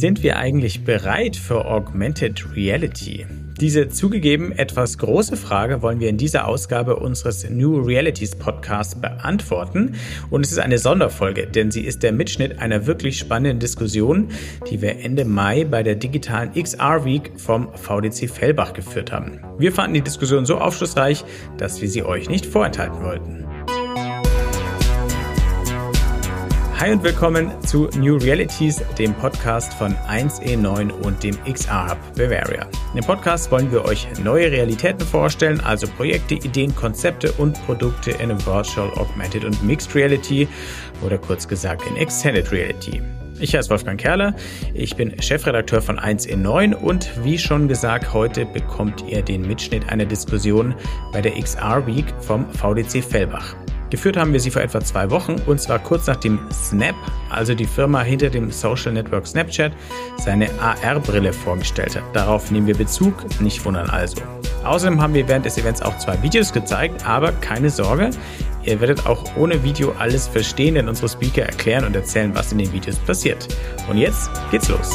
Sind wir eigentlich bereit für Augmented Reality? Diese zugegeben etwas große Frage wollen wir in dieser Ausgabe unseres New Realities Podcasts beantworten. Und es ist eine Sonderfolge, denn sie ist der Mitschnitt einer wirklich spannenden Diskussion, die wir Ende Mai bei der digitalen XR Week vom VDC Fellbach geführt haben. Wir fanden die Diskussion so aufschlussreich, dass wir sie euch nicht vorenthalten wollten. Hi und willkommen zu New Realities, dem Podcast von 1E9 und dem XR Hub Bavaria. In dem Podcast wollen wir euch neue Realitäten vorstellen, also Projekte, Ideen, Konzepte und Produkte in Virtual, Augmented und Mixed Reality oder kurz gesagt in Extended Reality. Ich heiße Wolfgang Kerler, ich bin Chefredakteur von 1E9 und wie schon gesagt, heute bekommt ihr den Mitschnitt einer Diskussion bei der XR Week vom VDC Fellbach. Geführt haben wir sie vor etwa zwei Wochen und zwar kurz nachdem Snap, also die Firma hinter dem Social Network Snapchat, seine AR-Brille vorgestellt hat. Darauf nehmen wir Bezug, nicht wundern also. Außerdem haben wir während des Events auch zwei Videos gezeigt, aber keine Sorge, ihr werdet auch ohne Video alles verstehen, denn unsere Speaker erklären und erzählen, was in den Videos passiert. Und jetzt geht's los.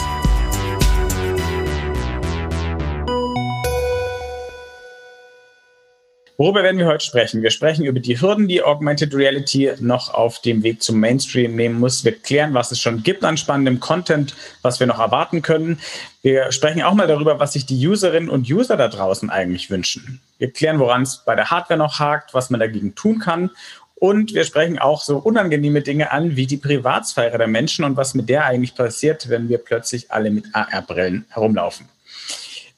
Worüber werden wir heute sprechen? Wir sprechen über die Hürden, die Augmented Reality noch auf dem Weg zum Mainstream nehmen muss. Wir klären, was es schon gibt an spannendem Content, was wir noch erwarten können. Wir sprechen auch mal darüber, was sich die Userinnen und User da draußen eigentlich wünschen. Wir klären, woran es bei der Hardware noch hakt, was man dagegen tun kann. Und wir sprechen auch so unangenehme Dinge an, wie die Privatsphäre der Menschen und was mit der eigentlich passiert, wenn wir plötzlich alle mit AR-Brillen herumlaufen.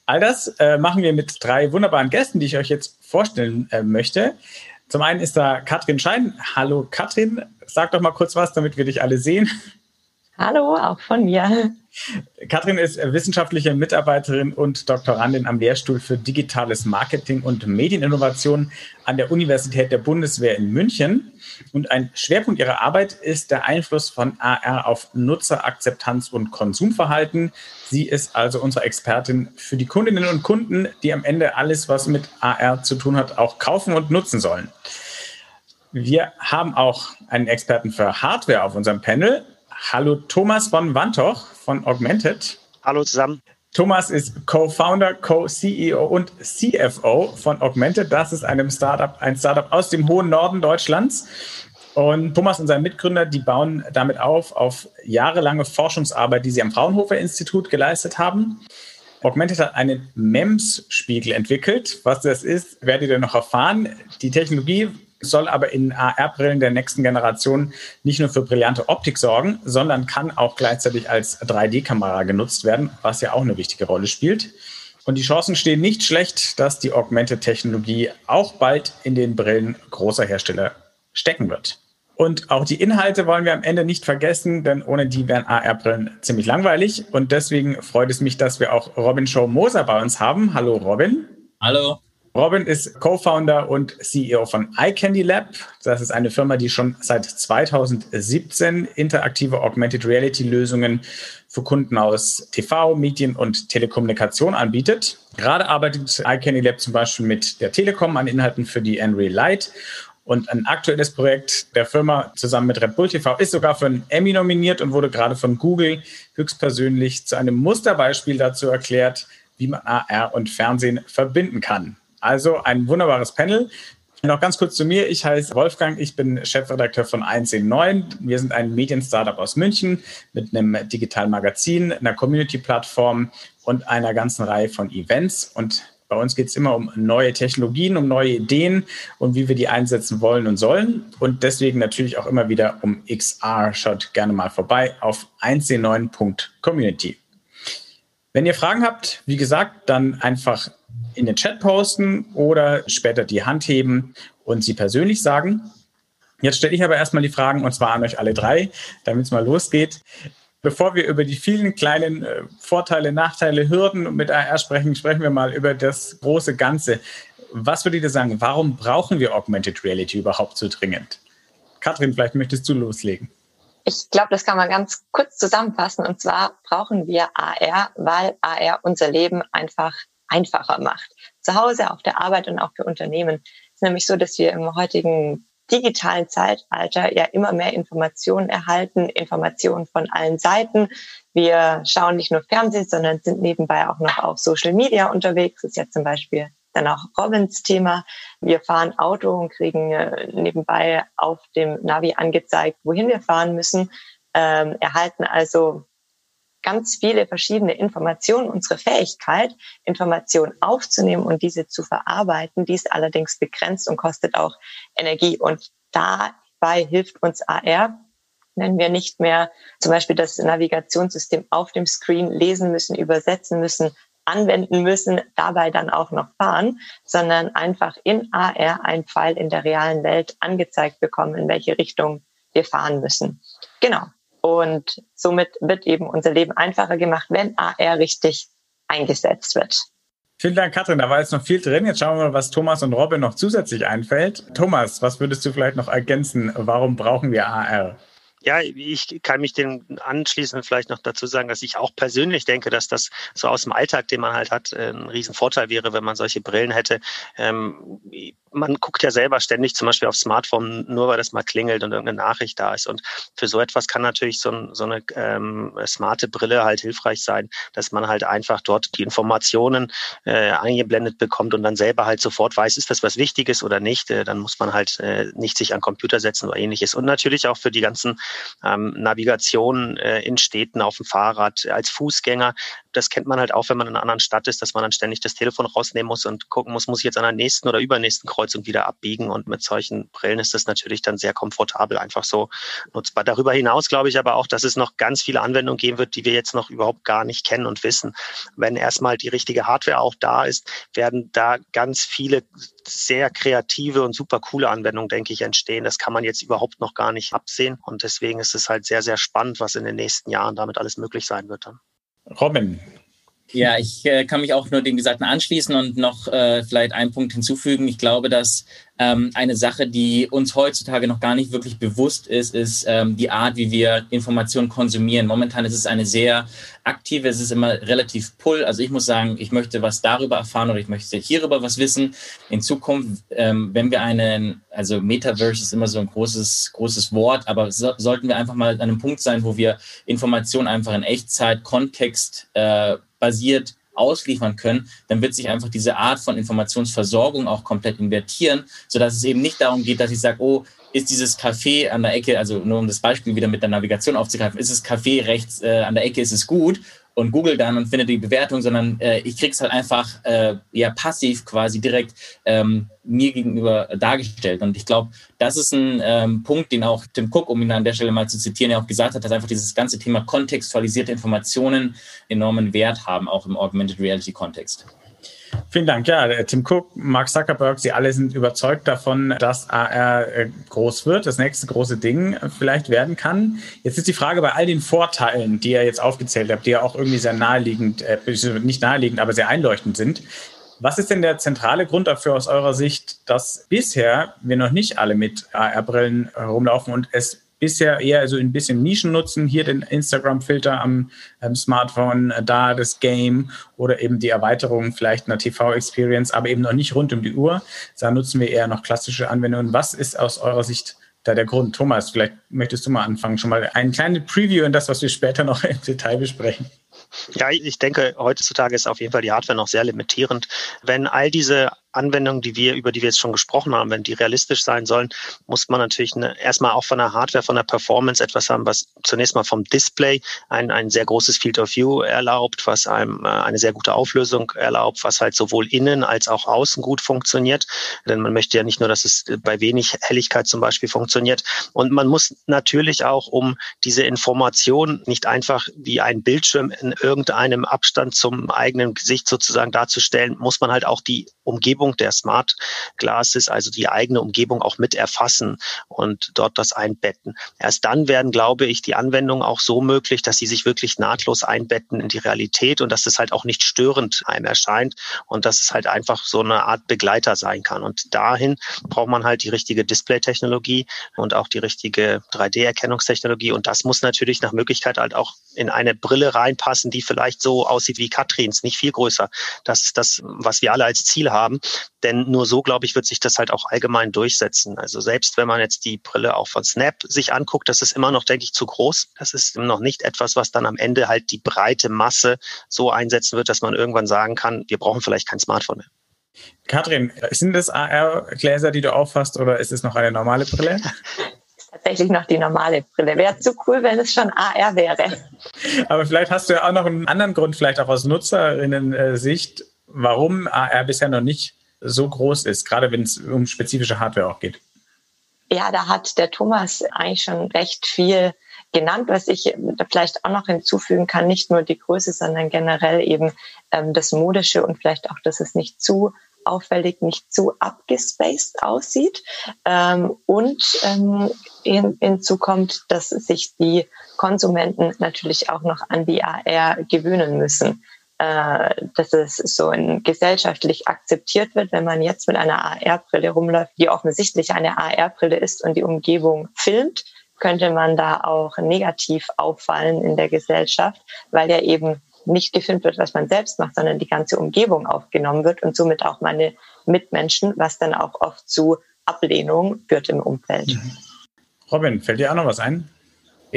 All das äh, machen wir mit drei wunderbaren Gästen, die ich euch jetzt vorstellen äh, möchte. Zum einen ist da Katrin Schein. Hallo Katrin, sag doch mal kurz was, damit wir dich alle sehen. Hallo, auch von mir. Katrin ist wissenschaftliche Mitarbeiterin und Doktorandin am Lehrstuhl für digitales Marketing und Medieninnovation an der Universität der Bundeswehr in München. Und ein Schwerpunkt ihrer Arbeit ist der Einfluss von AR auf Nutzerakzeptanz und Konsumverhalten. Sie ist also unsere Expertin für die Kundinnen und Kunden, die am Ende alles, was mit AR zu tun hat, auch kaufen und nutzen sollen. Wir haben auch einen Experten für Hardware auf unserem Panel. Hallo Thomas von Wantoch von Augmented. Hallo zusammen. Thomas ist Co-Founder, Co-CEO und CFO von Augmented. Das ist einem Startup, ein Startup aus dem hohen Norden Deutschlands. Und Thomas und sein Mitgründer, die bauen damit auf, auf jahrelange Forschungsarbeit, die sie am Fraunhofer Institut geleistet haben. Augmented hat einen MEMS-Spiegel entwickelt. Was das ist, werdet ihr noch erfahren. Die Technologie soll aber in AR-Brillen der nächsten Generation nicht nur für brillante Optik sorgen, sondern kann auch gleichzeitig als 3D-Kamera genutzt werden, was ja auch eine wichtige Rolle spielt. Und die Chancen stehen nicht schlecht, dass die Augmented-Technologie auch bald in den Brillen großer Hersteller stecken wird. Und auch die Inhalte wollen wir am Ende nicht vergessen, denn ohne die wären AR-Brillen ziemlich langweilig. Und deswegen freut es mich, dass wir auch Robin Show Moser bei uns haben. Hallo Robin. Hallo. Robin ist Co-Founder und CEO von iCandy Lab. Das ist eine Firma, die schon seit 2017 interaktive Augmented Reality Lösungen für Kunden aus TV, Medien und Telekommunikation anbietet. Gerade arbeitet iCandy Lab zum Beispiel mit der Telekom an Inhalten für die Unreal Light. Und ein aktuelles Projekt der Firma zusammen mit Red Bull TV ist sogar für einen Emmy nominiert und wurde gerade von Google höchstpersönlich zu einem Musterbeispiel dazu erklärt, wie man AR und Fernsehen verbinden kann. Also ein wunderbares Panel. Noch ganz kurz zu mir. Ich heiße Wolfgang. Ich bin Chefredakteur von 1.9. Wir sind ein Medien-Startup aus München mit einem digitalen Magazin, einer Community-Plattform und einer ganzen Reihe von Events. Und bei uns geht es immer um neue Technologien, um neue Ideen und wie wir die einsetzen wollen und sollen. Und deswegen natürlich auch immer wieder um XR. Schaut gerne mal vorbei auf 1.9.community. Wenn ihr Fragen habt, wie gesagt, dann einfach in den Chat posten oder später die Hand heben und sie persönlich sagen. Jetzt stelle ich aber erstmal die Fragen und zwar an euch alle drei, damit es mal losgeht. Bevor wir über die vielen kleinen äh, Vorteile, Nachteile, Hürden mit AR sprechen, sprechen wir mal über das große Ganze. Was würdet ihr sagen, warum brauchen wir Augmented Reality überhaupt so dringend? Katrin, vielleicht möchtest du loslegen. Ich glaube, das kann man ganz kurz zusammenfassen. Und zwar brauchen wir AR, weil AR unser Leben einfach einfacher macht. Zu Hause, auf der Arbeit und auch für Unternehmen. Es ist nämlich so, dass wir im heutigen digitalen Zeitalter ja immer mehr Informationen erhalten, Informationen von allen Seiten. Wir schauen nicht nur Fernsehen, sondern sind nebenbei auch noch auf Social Media unterwegs. Das ist ja zum Beispiel dann auch Robins Thema. Wir fahren Auto und kriegen äh, nebenbei auf dem Navi angezeigt, wohin wir fahren müssen, ähm, erhalten also ganz viele verschiedene Informationen. Unsere Fähigkeit, Informationen aufzunehmen und diese zu verarbeiten, die ist allerdings begrenzt und kostet auch Energie. Und dabei hilft uns AR, wenn wir nicht mehr zum Beispiel das Navigationssystem auf dem Screen lesen müssen, übersetzen müssen, anwenden müssen, dabei dann auch noch fahren, sondern einfach in AR ein Pfeil in der realen Welt angezeigt bekommen, in welche Richtung wir fahren müssen. Genau. Und somit wird eben unser Leben einfacher gemacht, wenn AR richtig eingesetzt wird. Vielen Dank, Katrin. Da war jetzt noch viel drin. Jetzt schauen wir mal, was Thomas und Robin noch zusätzlich einfällt. Thomas, was würdest du vielleicht noch ergänzen? Warum brauchen wir AR? Ja, ich kann mich dem anschließen und vielleicht noch dazu sagen, dass ich auch persönlich denke, dass das so aus dem Alltag, den man halt hat, ein Riesenvorteil wäre, wenn man solche Brillen hätte. Ähm, man guckt ja selber ständig zum Beispiel aufs Smartphone, nur weil das mal klingelt und irgendeine Nachricht da ist. Und für so etwas kann natürlich so, so eine ähm, smarte Brille halt hilfreich sein, dass man halt einfach dort die Informationen äh, eingeblendet bekommt und dann selber halt sofort weiß, ist das was Wichtiges oder nicht. Äh, dann muss man halt äh, nicht sich an Computer setzen oder ähnliches. Und natürlich auch für die ganzen ähm, Navigationen äh, in Städten auf dem Fahrrad als Fußgänger. Das kennt man halt auch, wenn man in einer anderen Stadt ist, dass man dann ständig das Telefon rausnehmen muss und gucken muss, muss ich jetzt an der nächsten oder übernächsten Kreuzung wieder abbiegen. Und mit solchen Brillen ist das natürlich dann sehr komfortabel einfach so nutzbar. Darüber hinaus glaube ich aber auch, dass es noch ganz viele Anwendungen geben wird, die wir jetzt noch überhaupt gar nicht kennen und wissen. Wenn erstmal die richtige Hardware auch da ist, werden da ganz viele sehr kreative und super coole Anwendungen, denke ich, entstehen. Das kann man jetzt überhaupt noch gar nicht absehen. Und deswegen ist es halt sehr, sehr spannend, was in den nächsten Jahren damit alles möglich sein wird dann. Robin, ja, ich äh, kann mich auch nur dem Gesagten anschließen und noch äh, vielleicht einen Punkt hinzufügen. Ich glaube, dass ähm, eine Sache, die uns heutzutage noch gar nicht wirklich bewusst ist, ist ähm, die Art, wie wir Informationen konsumieren. Momentan ist es eine sehr aktive, es ist immer relativ pull. Also ich muss sagen, ich möchte was darüber erfahren oder ich möchte hierüber was wissen. In Zukunft, ähm, wenn wir einen, also Metaverse ist immer so ein großes, großes Wort, aber so, sollten wir einfach mal an einem Punkt sein, wo wir Informationen einfach in Echtzeit, Kontext, äh, basiert ausliefern können, dann wird sich einfach diese Art von Informationsversorgung auch komplett invertieren, sodass es eben nicht darum geht, dass ich sage, oh, ist dieses Café an der Ecke, also nur um das Beispiel wieder mit der Navigation aufzugreifen, ist das Café rechts äh, an der Ecke, ist es gut und google dann und finde die Bewertung, sondern äh, ich kriege es halt einfach äh, ja passiv quasi direkt ähm, mir gegenüber dargestellt. Und ich glaube, das ist ein ähm, Punkt, den auch Tim Cook, um ihn an der Stelle mal zu zitieren, ja auch gesagt hat, dass einfach dieses ganze Thema kontextualisierte Informationen enormen Wert haben, auch im Augmented Reality Kontext. Vielen Dank. Ja, Tim Cook, Mark Zuckerberg, Sie alle sind überzeugt davon, dass AR äh, groß wird, das nächste große Ding äh, vielleicht werden kann. Jetzt ist die Frage bei all den Vorteilen, die ihr jetzt aufgezählt habt, die ja auch irgendwie sehr naheliegend, äh, nicht naheliegend, aber sehr einleuchtend sind. Was ist denn der zentrale Grund dafür aus eurer Sicht, dass bisher wir noch nicht alle mit AR-Brillen herumlaufen und es bisher eher so ein bisschen Nischen nutzen, hier den Instagram-Filter am, am, Smartphone, äh, da das Game oder eben die Erweiterung vielleicht einer TV-Experience, aber eben noch nicht rund um die Uhr. Da nutzen wir eher noch klassische Anwendungen. Was ist aus eurer Sicht da der Grund? Thomas, vielleicht möchtest du mal anfangen, schon mal ein kleines Preview in das, was wir später noch im Detail besprechen. Ja, ich denke, heutzutage ist auf jeden Fall die Hardware noch sehr limitierend. Wenn all diese Anwendungen, die wir, über die wir jetzt schon gesprochen haben, wenn die realistisch sein sollen, muss man natürlich eine, erstmal auch von der Hardware, von der Performance etwas haben, was zunächst mal vom Display ein, ein sehr großes Field of View erlaubt, was einem äh, eine sehr gute Auflösung erlaubt, was halt sowohl innen als auch außen gut funktioniert. Denn man möchte ja nicht nur, dass es bei wenig Helligkeit zum Beispiel funktioniert. Und man muss natürlich auch, um diese Information nicht einfach wie ein Bildschirm in irgendeinem Abstand zum eigenen Gesicht sozusagen darzustellen, muss man halt auch die Umgebung Umgebung der Smart Glasses, also die eigene Umgebung auch mit erfassen und dort das einbetten. Erst dann werden, glaube ich, die Anwendungen auch so möglich, dass sie sich wirklich nahtlos einbetten in die Realität und dass es halt auch nicht störend einem erscheint und dass es halt einfach so eine Art Begleiter sein kann. Und dahin braucht man halt die richtige Display-Technologie und auch die richtige 3D-Erkennungstechnologie. Und das muss natürlich nach Möglichkeit halt auch in eine Brille reinpassen, die vielleicht so aussieht wie Katrins, nicht viel größer. Das ist das, was wir alle als Ziel haben. Denn nur so, glaube ich, wird sich das halt auch allgemein durchsetzen. Also selbst wenn man jetzt die Brille auch von Snap sich anguckt, das ist immer noch, denke ich, zu groß. Das ist noch nicht etwas, was dann am Ende halt die breite Masse so einsetzen wird, dass man irgendwann sagen kann, wir brauchen vielleicht kein Smartphone mehr. Katrin, sind das AR-Gläser, die du auffasst, oder ist es noch eine normale Brille? tatsächlich noch die normale Brille. Wäre zu cool, wenn es schon AR wäre. Aber vielleicht hast du ja auch noch einen anderen Grund, vielleicht auch aus Nutzerinnen-Sicht, warum AR bisher noch nicht so groß ist, gerade wenn es um spezifische Hardware auch geht. Ja, da hat der Thomas eigentlich schon recht viel genannt, was ich vielleicht auch noch hinzufügen kann, nicht nur die Größe, sondern generell eben ähm, das Modische und vielleicht auch, dass es nicht zu auffällig, nicht zu abgespaced aussieht. Ähm, und ähm, hin, hinzu kommt, dass sich die Konsumenten natürlich auch noch an die AR gewöhnen müssen. Äh, dass es so in, gesellschaftlich akzeptiert wird, wenn man jetzt mit einer AR-Brille rumläuft, die offensichtlich eine AR-Brille ist und die Umgebung filmt, könnte man da auch negativ auffallen in der Gesellschaft, weil ja eben nicht gefilmt wird, was man selbst macht, sondern die ganze Umgebung aufgenommen wird und somit auch meine Mitmenschen, was dann auch oft zu Ablehnung führt im Umfeld. Mhm. Robin, fällt dir auch noch was ein?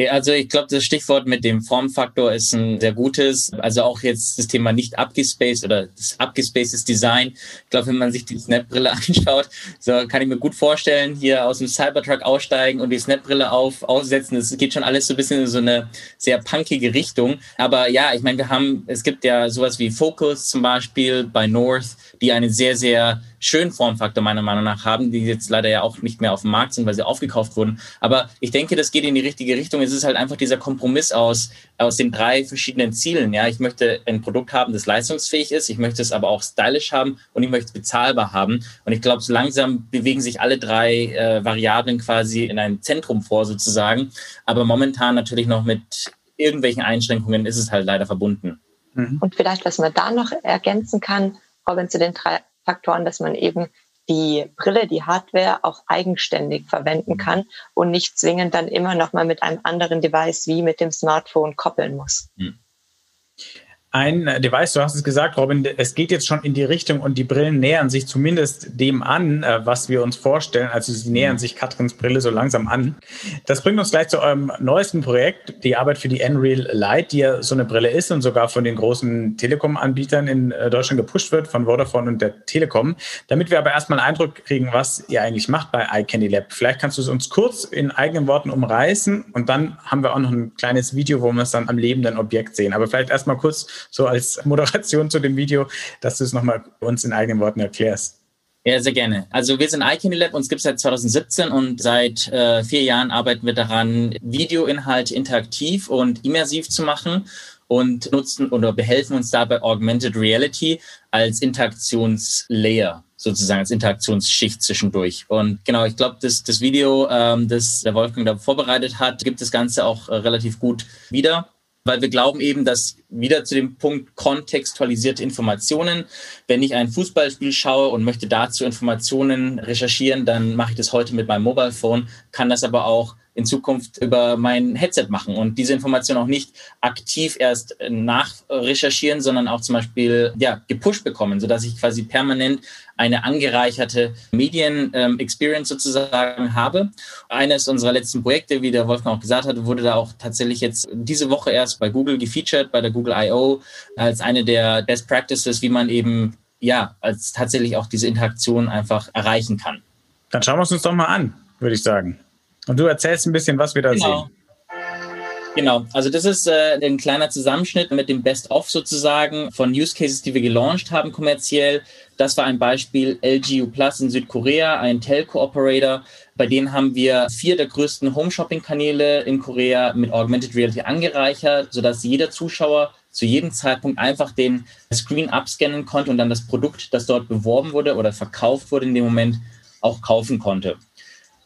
Also ich glaube, das Stichwort mit dem Formfaktor ist ein sehr gutes. Also auch jetzt das Thema nicht abgespaced oder das abgespacedes Design. Ich glaube, wenn man sich die Snap-Brille anschaut, so kann ich mir gut vorstellen, hier aus dem Cybertruck aussteigen und die Snap-Brille auf, aussetzen. Das geht schon alles so ein bisschen in so eine sehr punkige Richtung. Aber ja, ich meine, wir haben, es gibt ja sowas wie Focus zum Beispiel bei North, die eine sehr, sehr schönen Formfaktor meiner Meinung nach haben, die jetzt leider ja auch nicht mehr auf dem Markt sind, weil sie aufgekauft wurden. Aber ich denke, das geht in die richtige Richtung. Es ist halt einfach dieser Kompromiss aus, aus den drei verschiedenen Zielen. Ja, ich möchte ein Produkt haben, das leistungsfähig ist. Ich möchte es aber auch stylish haben und ich möchte es bezahlbar haben. Und ich glaube, so langsam bewegen sich alle drei äh, Variablen quasi in ein Zentrum vor sozusagen. Aber momentan natürlich noch mit irgendwelchen Einschränkungen ist es halt leider verbunden. Mhm. Und vielleicht, was man da noch ergänzen kann, Robin, zu den drei Faktoren, dass man eben die Brille, die Hardware auch eigenständig verwenden mhm. kann und nicht zwingend dann immer noch mal mit einem anderen Device wie mit dem Smartphone koppeln muss. Mhm ein Device, du hast es gesagt, Robin, es geht jetzt schon in die Richtung und die Brillen nähern sich zumindest dem an, äh, was wir uns vorstellen. Also sie nähern mhm. sich Katrins Brille so langsam an. Das bringt uns gleich zu eurem neuesten Projekt, die Arbeit für die Nreal Light, die ja so eine Brille ist und sogar von den großen Telekom-Anbietern in äh, Deutschland gepusht wird, von Vodafone und der Telekom. Damit wir aber erstmal einen Eindruck kriegen, was ihr eigentlich macht bei iCandy Lab. Vielleicht kannst du es uns kurz in eigenen Worten umreißen und dann haben wir auch noch ein kleines Video, wo wir es dann am lebenden Objekt sehen. Aber vielleicht erstmal kurz so als Moderation zu dem Video, dass du es nochmal uns in eigenen Worten erklärst. Ja, sehr gerne. Also wir sind iCandy Lab, uns gibt es seit 2017 und seit äh, vier Jahren arbeiten wir daran, Videoinhalte interaktiv und immersiv zu machen und nutzen oder behelfen uns dabei Augmented Reality als Interaktionslayer sozusagen als Interaktionsschicht zwischendurch. Und genau, ich glaube, das, das Video, ähm, das der Wolfgang da vorbereitet hat, gibt das Ganze auch äh, relativ gut wieder weil wir glauben eben, dass wieder zu dem Punkt kontextualisierte Informationen, wenn ich ein Fußballspiel schaue und möchte dazu Informationen recherchieren, dann mache ich das heute mit meinem Mobile Phone, kann das aber auch in Zukunft über mein Headset machen und diese Information auch nicht aktiv erst nachrecherchieren, sondern auch zum Beispiel ja, gepusht bekommen, sodass ich quasi permanent eine angereicherte Medien-Experience ähm, sozusagen habe. Eines unserer letzten Projekte, wie der Wolfgang auch gesagt hat, wurde da auch tatsächlich jetzt diese Woche erst bei Google gefeatured, bei der Google I.O. als eine der Best Practices, wie man eben ja, als tatsächlich auch diese Interaktion einfach erreichen kann. Dann schauen wir es uns doch mal an, würde ich sagen. Und du erzählst ein bisschen, was wir da genau. sehen. Genau, also das ist äh, ein kleiner Zusammenschnitt mit dem Best-of sozusagen von Use Cases, die wir gelauncht haben kommerziell. Das war ein Beispiel LGU Plus in Südkorea, ein Telco-Operator. Bei denen haben wir vier der größten Home-Shopping-Kanäle in Korea mit Augmented Reality angereichert, sodass jeder Zuschauer zu jedem Zeitpunkt einfach den Screen abscannen konnte und dann das Produkt, das dort beworben wurde oder verkauft wurde in dem Moment, auch kaufen konnte.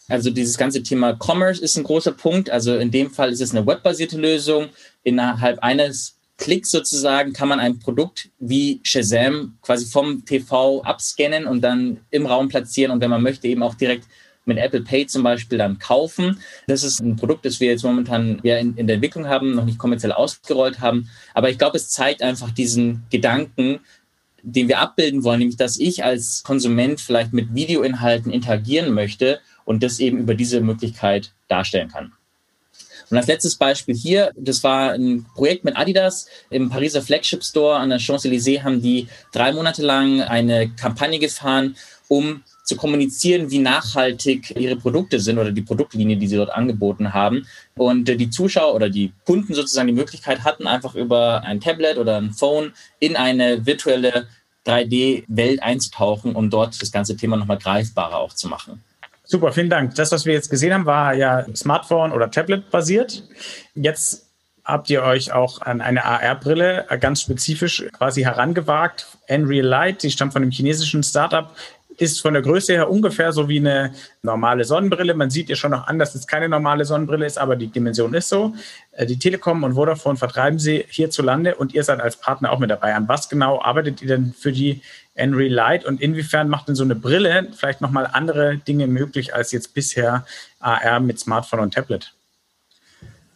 Also dieses ganze Thema Commerce ist ein großer Punkt. Also in dem Fall ist es eine webbasierte Lösung. Innerhalb eines Klicks sozusagen kann man ein Produkt wie Shazam quasi vom TV abscannen und dann im Raum platzieren und wenn man möchte eben auch direkt mit Apple Pay zum Beispiel dann kaufen. Das ist ein Produkt, das wir jetzt momentan ja in, in der Entwicklung haben, noch nicht kommerziell ausgerollt haben. Aber ich glaube, es zeigt einfach diesen Gedanken, den wir abbilden wollen, nämlich dass ich als Konsument vielleicht mit Videoinhalten interagieren möchte und das eben über diese Möglichkeit darstellen kann. Und als letztes Beispiel hier, das war ein Projekt mit Adidas im Pariser Flagship Store an der Champs-Élysées haben die drei Monate lang eine Kampagne gefahren, um zu kommunizieren, wie nachhaltig ihre Produkte sind oder die Produktlinie, die sie dort angeboten haben. Und die Zuschauer oder die Kunden sozusagen die Möglichkeit hatten, einfach über ein Tablet oder ein Phone in eine virtuelle 3D-Welt einzutauchen, um dort das ganze Thema nochmal greifbarer auch zu machen. Super, vielen Dank. Das, was wir jetzt gesehen haben, war ja Smartphone- oder Tablet-basiert. Jetzt habt ihr euch auch an eine AR-Brille ganz spezifisch quasi herangewagt. Unreal Light, die stammt von einem chinesischen Startup, ist von der Größe her ungefähr so wie eine normale Sonnenbrille. Man sieht ihr schon noch an, dass es keine normale Sonnenbrille ist, aber die Dimension ist so. Äh, die Telekom und Vodafone vertreiben sie hierzulande und ihr seid als Partner auch mit dabei. An was genau arbeitet ihr denn für die Enry Light und inwiefern macht denn so eine Brille vielleicht nochmal andere Dinge möglich als jetzt bisher AR mit Smartphone und Tablet?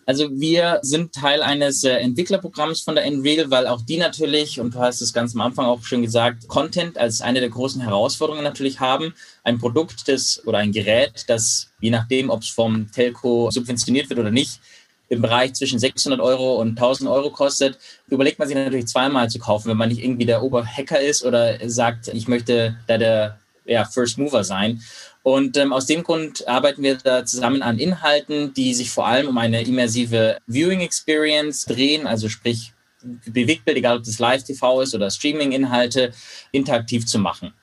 Also wir sind Teil eines äh, Entwicklerprogramms von der Enreal, weil auch die natürlich, und du hast es ganz am Anfang auch schon gesagt, Content als eine der großen Herausforderungen natürlich haben. Ein Produkt das, oder ein Gerät, das je nachdem, ob es vom Telco subventioniert wird oder nicht, im Bereich zwischen 600 Euro und 1000 Euro kostet, überlegt man sich natürlich zweimal zu kaufen, wenn man nicht irgendwie der Oberhacker ist oder sagt, ich möchte da der ja, First Mover sein. Und ähm, aus dem Grund arbeiten wir da zusammen an Inhalten, die sich vor allem um eine immersive Viewing Experience drehen, also sprich Bewegtbild, egal ob das Live-TV ist oder Streaming-Inhalte, interaktiv zu machen.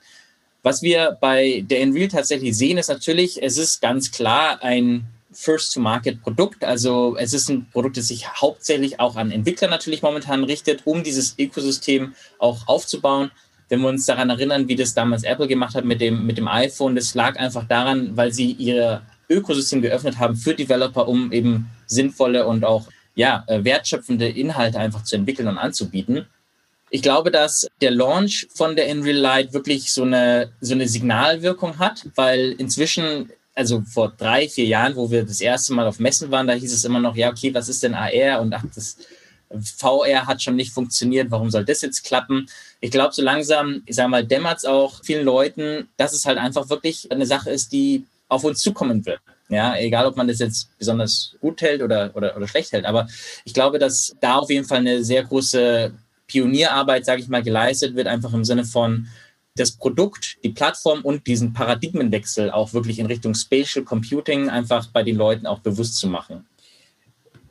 Was wir bei der Enreal tatsächlich sehen, ist natürlich, es ist ganz klar ein First-to-Market-Produkt. Also es ist ein Produkt, das sich hauptsächlich auch an Entwickler natürlich momentan richtet, um dieses Ökosystem auch aufzubauen. Wenn wir uns daran erinnern, wie das damals Apple gemacht hat mit dem, mit dem iPhone, das lag einfach daran, weil sie ihr Ökosystem geöffnet haben für Developer, um eben sinnvolle und auch ja, äh, wertschöpfende Inhalte einfach zu entwickeln und anzubieten. Ich glaube, dass der Launch von der Unreal Light wirklich so eine, so eine Signalwirkung hat, weil inzwischen also vor drei, vier Jahren, wo wir das erste Mal auf Messen waren, da hieß es immer noch, ja, okay, was ist denn AR? Und ach, das VR hat schon nicht funktioniert, warum soll das jetzt klappen? Ich glaube, so langsam, ich sage mal, dämmert es auch vielen Leuten, dass es halt einfach wirklich eine Sache ist, die auf uns zukommen wird. Ja, egal, ob man das jetzt besonders gut hält oder, oder, oder schlecht hält. Aber ich glaube, dass da auf jeden Fall eine sehr große Pionierarbeit, sage ich mal, geleistet wird, einfach im Sinne von, das Produkt, die Plattform und diesen Paradigmenwechsel auch wirklich in Richtung Spatial Computing einfach bei den Leuten auch bewusst zu machen.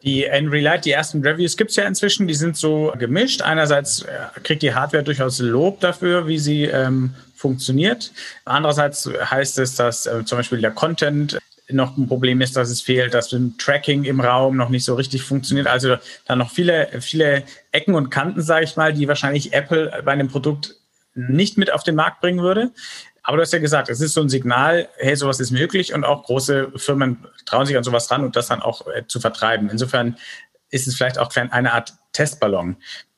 Die Enrelight, die ersten Reviews gibt es ja inzwischen, die sind so gemischt. Einerseits äh, kriegt die Hardware durchaus Lob dafür, wie sie ähm, funktioniert. Andererseits heißt es, dass äh, zum Beispiel der Content noch ein Problem ist, dass es fehlt, dass ein Tracking im Raum noch nicht so richtig funktioniert. Also da noch viele, viele Ecken und Kanten, sage ich mal, die wahrscheinlich Apple bei einem Produkt nicht mit auf den Markt bringen würde. Aber du hast ja gesagt, es ist so ein Signal, hey, sowas ist möglich und auch große Firmen trauen sich an sowas ran und das dann auch äh, zu vertreiben. Insofern ist es vielleicht auch eine Art Testballon.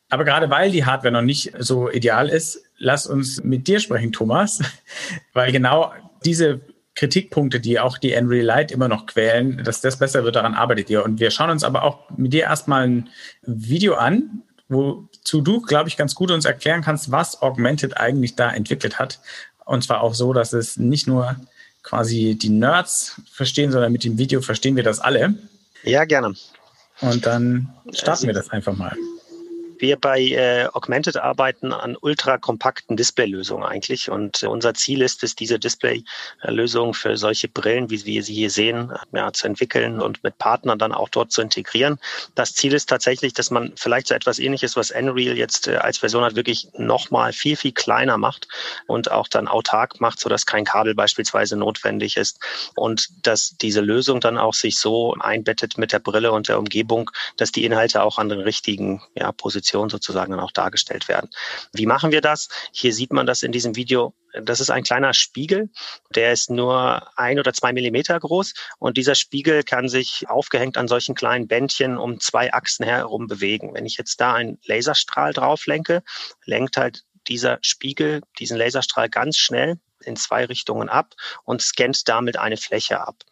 Aber gerade weil die Hardware noch nicht so ideal ist, lass uns mit dir sprechen, Thomas, weil genau diese Kritikpunkte, die auch die Unreal Light immer noch quälen, dass das besser wird, daran arbeitet ihr. Und wir schauen uns aber auch mit dir erstmal ein Video an, wozu du, glaube ich, ganz gut uns erklären kannst, was Augmented eigentlich da entwickelt hat. Und zwar auch so, dass es nicht nur quasi die Nerds verstehen, sondern mit dem Video verstehen wir das alle. Ja, gerne. Und dann starten also, wir das einfach mal wir bei äh, Augmented arbeiten an ultrakompakten Displaylösungen eigentlich. Und äh, unser Ziel ist es, diese Displaylösungen für solche Brillen, wie wir sie hier sehen, ja, zu entwickeln und mit Partnern dann auch dort zu integrieren. Das Ziel ist tatsächlich, dass man vielleicht so etwas ähnliches, was Nreal jetzt äh, als Version hat, wirklich nochmal viel, viel kleiner macht und auch dann autark macht, sodass kein Kabel beispielsweise notwendig ist. Und dass diese Lösung dann auch sich so einbettet mit der Brille und der Umgebung, dass die Inhalte auch an den richtigen ja, Positionen Position sozusagen dann auch dargestellt werden. Wie machen wir das? Hier sieht man das in diesem Video. Das ist ein kleiner Spiegel, der ist nur ein oder zwei Millimeter groß und dieser Spiegel kann sich aufgehängt an solchen kleinen Bändchen um zwei Achsen herum bewegen. Wenn ich jetzt da einen Laserstrahl drauf lenke, lenkt halt dieser Spiegel diesen Laserstrahl ganz schnell in zwei Richtungen ab und scannt damit eine Fläche ab.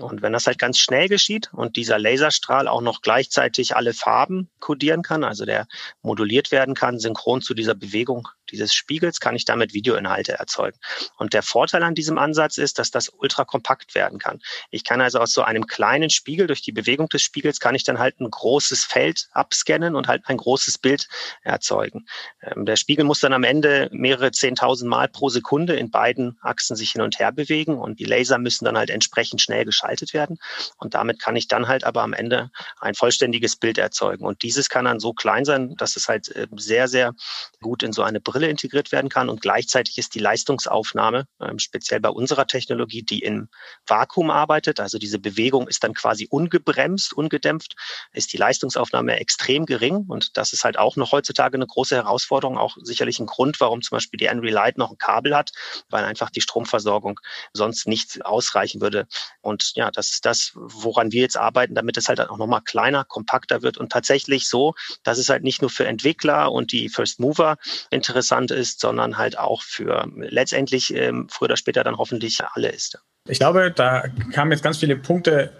Und wenn das halt ganz schnell geschieht und dieser Laserstrahl auch noch gleichzeitig alle Farben kodieren kann, also der moduliert werden kann, synchron zu dieser Bewegung dieses Spiegels kann ich damit Videoinhalte erzeugen. Und der Vorteil an diesem Ansatz ist, dass das ultra kompakt werden kann. Ich kann also aus so einem kleinen Spiegel, durch die Bewegung des Spiegels, kann ich dann halt ein großes Feld abscannen und halt ein großes Bild erzeugen. Ähm, der Spiegel muss dann am Ende mehrere zehntausend Mal pro Sekunde in beiden Achsen sich hin und her bewegen und die Laser müssen dann halt entsprechend schnell geschaltet werden. Und damit kann ich dann halt aber am Ende ein vollständiges Bild erzeugen. Und dieses kann dann so klein sein, dass es halt äh, sehr, sehr gut in so eine Brille integriert werden kann. Und gleichzeitig ist die Leistungsaufnahme, ähm, speziell bei unserer Technologie, die im Vakuum arbeitet, also diese Bewegung ist dann quasi ungebremst, ungedämpft, ist die Leistungsaufnahme extrem gering. Und das ist halt auch noch heutzutage eine große Herausforderung, auch sicherlich ein Grund, warum zum Beispiel die Henry Light noch ein Kabel hat, weil einfach die Stromversorgung sonst nicht ausreichen würde. Und ja, das ist das, woran wir jetzt arbeiten, damit es halt auch nochmal kleiner, kompakter wird und tatsächlich so, dass es halt nicht nur für Entwickler und die First Mover interessant ist, sondern halt auch für letztendlich ähm, früher oder später dann hoffentlich alle ist. Ich glaube, da kamen jetzt ganz viele Punkte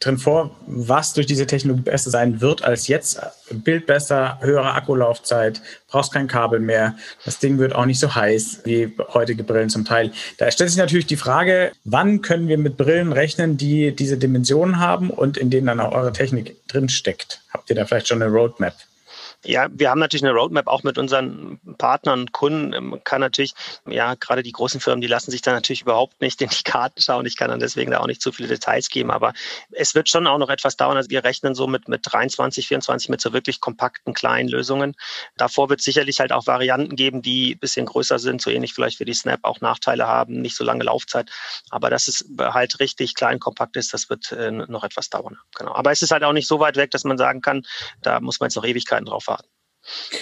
drin vor, was durch diese Technologie besser sein wird als jetzt. Bild besser, höhere Akkulaufzeit, brauchst kein Kabel mehr. Das Ding wird auch nicht so heiß wie heutige Brillen zum Teil. Da stellt sich natürlich die Frage, wann können wir mit Brillen rechnen, die diese Dimensionen haben und in denen dann auch eure Technik drin steckt? Habt ihr da vielleicht schon eine Roadmap? Ja, wir haben natürlich eine Roadmap auch mit unseren Partnern und Kunden. Man ähm, kann natürlich, ja, gerade die großen Firmen, die lassen sich da natürlich überhaupt nicht in die Karten schauen. Ich kann dann deswegen da auch nicht zu viele Details geben, aber es wird schon auch noch etwas dauern. Also wir rechnen so mit, mit 23, 24 mit so wirklich kompakten kleinen Lösungen. Davor wird es sicherlich halt auch Varianten geben, die ein bisschen größer sind, so ähnlich vielleicht wie die Snap auch Nachteile haben, nicht so lange Laufzeit. Aber dass es halt richtig klein kompakt ist, das wird äh, noch etwas dauern. Genau. Aber es ist halt auch nicht so weit weg, dass man sagen kann, da muss man jetzt noch Ewigkeiten drauf warten.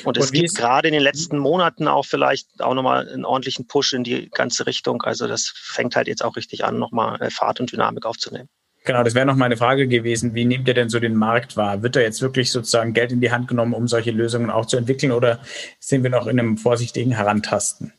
Und es und gibt gerade in den letzten Monaten auch vielleicht auch nochmal einen ordentlichen Push in die ganze Richtung. Also das fängt halt jetzt auch richtig an, nochmal äh, Fahrt und Dynamik aufzunehmen. Genau, das wäre noch meine Frage gewesen. Wie nehmt ihr denn so den Markt wahr? Wird da jetzt wirklich sozusagen Geld in die Hand genommen, um solche Lösungen auch zu entwickeln oder sind wir noch in einem vorsichtigen Herantasten?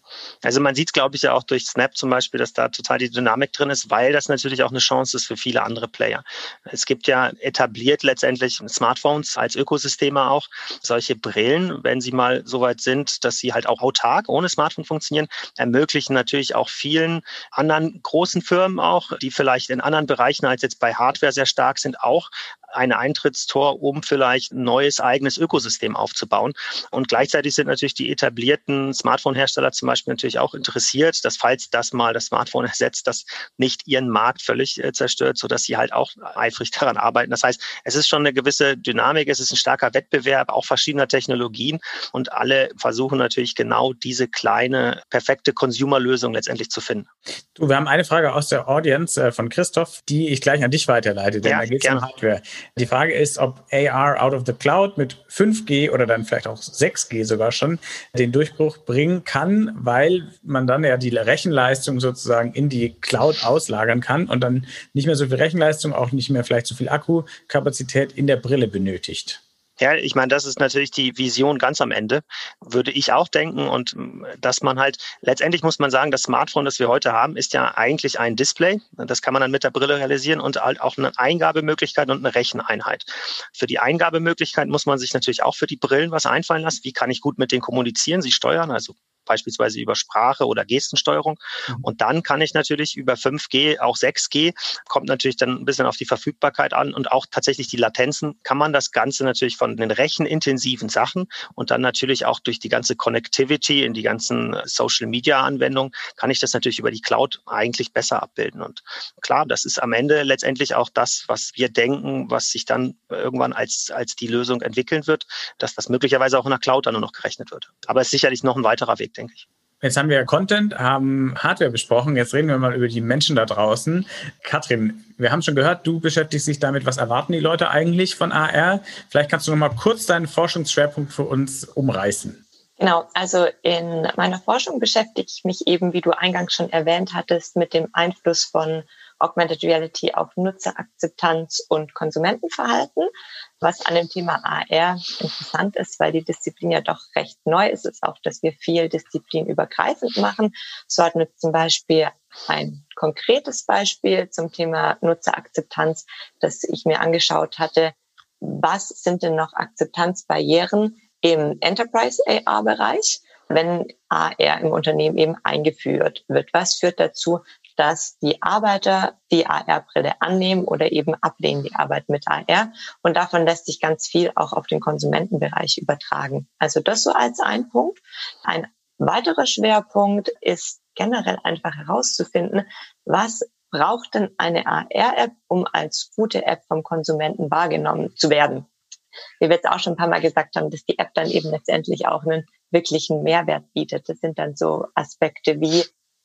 Also man sieht, glaube ich, ja auch durch Snap zum Beispiel, dass da total die Dynamik drin ist, weil das natürlich auch eine Chance ist für viele andere Player. Es gibt ja etabliert letztendlich Smartphones als Ökosysteme auch. Solche Brillen, wenn sie mal so weit sind, dass sie halt auch autark ohne Smartphone funktionieren, ermöglichen natürlich auch vielen anderen großen Firmen auch, die vielleicht in anderen Bereichen als jetzt bei Hardware sehr stark sind, auch ein Eintrittstor, um vielleicht ein neues eigenes Ökosystem aufzubauen. Und gleichzeitig sind natürlich die etablierten Smartphone-Hersteller zum Beispiel natürlich auch interessiert, dass falls das mal das Smartphone ersetzt, das nicht ihren Markt völlig äh, zerstört, sodass sie halt auch eifrig daran arbeiten. Das heißt, es ist schon eine gewisse Dynamik, es ist ein starker Wettbewerb, auch verschiedener Technologien und alle versuchen natürlich genau diese kleine, perfekte Consumer-Lösung letztendlich zu finden. Du, wir haben eine Frage aus der Audience äh, von Christoph, die ich gleich an dich weiterleite, denn ja, da geht es um Hardware. Die Frage ist, ob AR out of the cloud mit 5G oder dann vielleicht auch 6G sogar schon den Durchbruch bringen kann, weil man dann ja die Rechenleistung sozusagen in die Cloud auslagern kann und dann nicht mehr so viel Rechenleistung, auch nicht mehr vielleicht so viel Akkukapazität in der Brille benötigt. Ja, ich meine, das ist natürlich die Vision ganz am Ende, würde ich auch denken. Und mm, dass man halt, letztendlich muss man sagen, das Smartphone, das wir heute haben, ist ja eigentlich ein Display. Das kann man dann mit der Brille realisieren und halt auch eine Eingabemöglichkeit und eine Recheneinheit. Für die Eingabemöglichkeit muss man sich natürlich auch für die Brillen was einfallen lassen. Wie kann ich gut mit denen kommunizieren, sie steuern? Also beispielsweise über Sprache oder Gestensteuerung. Mhm. Und dann kann ich natürlich über 5G, auch 6G, kommt natürlich dann ein bisschen auf die Verfügbarkeit an und auch tatsächlich die Latenzen, kann man das Ganze natürlich von den rechenintensiven Sachen und dann natürlich auch durch die ganze Connectivity in die ganzen Social Media Anwendungen, kann ich das natürlich über die Cloud eigentlich besser abbilden. Und klar, das ist am Ende letztendlich auch das, was wir denken, was sich dann irgendwann als, als die Lösung entwickeln wird, dass das möglicherweise auch in der Cloud dann nur noch gerechnet wird. Aber es ist sicherlich noch ein weiterer Weg denke ich. Jetzt haben wir Content, haben Hardware besprochen. Jetzt reden wir mal über die Menschen da draußen. Katrin, wir haben schon gehört, du beschäftigst dich damit. Was erwarten die Leute eigentlich von AR? Vielleicht kannst du noch mal kurz deinen Forschungsschwerpunkt für uns umreißen. Genau, also in meiner Forschung beschäftige ich mich eben, wie du eingangs schon erwähnt hattest, mit dem Einfluss von Augmented Reality auf Nutzerakzeptanz und Konsumentenverhalten. Was an dem Thema AR interessant ist, weil die Disziplin ja doch recht neu ist, ist auch, dass wir viel disziplinübergreifend machen. So hatten wir zum Beispiel ein konkretes Beispiel zum Thema Nutzerakzeptanz, das ich mir angeschaut hatte. Was sind denn noch Akzeptanzbarrieren im Enterprise AR-Bereich? wenn AR im Unternehmen eben eingeführt wird. Was führt dazu, dass die Arbeiter die AR-Brille annehmen oder eben ablehnen die Arbeit mit AR. Und davon lässt sich ganz viel auch auf den Konsumentenbereich übertragen. Also das so als ein Punkt. Ein weiterer Schwerpunkt ist generell einfach herauszufinden, was braucht denn eine AR-App, um als gute App vom Konsumenten wahrgenommen zu werden? Wie wir jetzt auch schon ein paar Mal gesagt haben, dass die App dann eben letztendlich auch einen wirklichen Mehrwert bietet. Das sind dann so Aspekte wie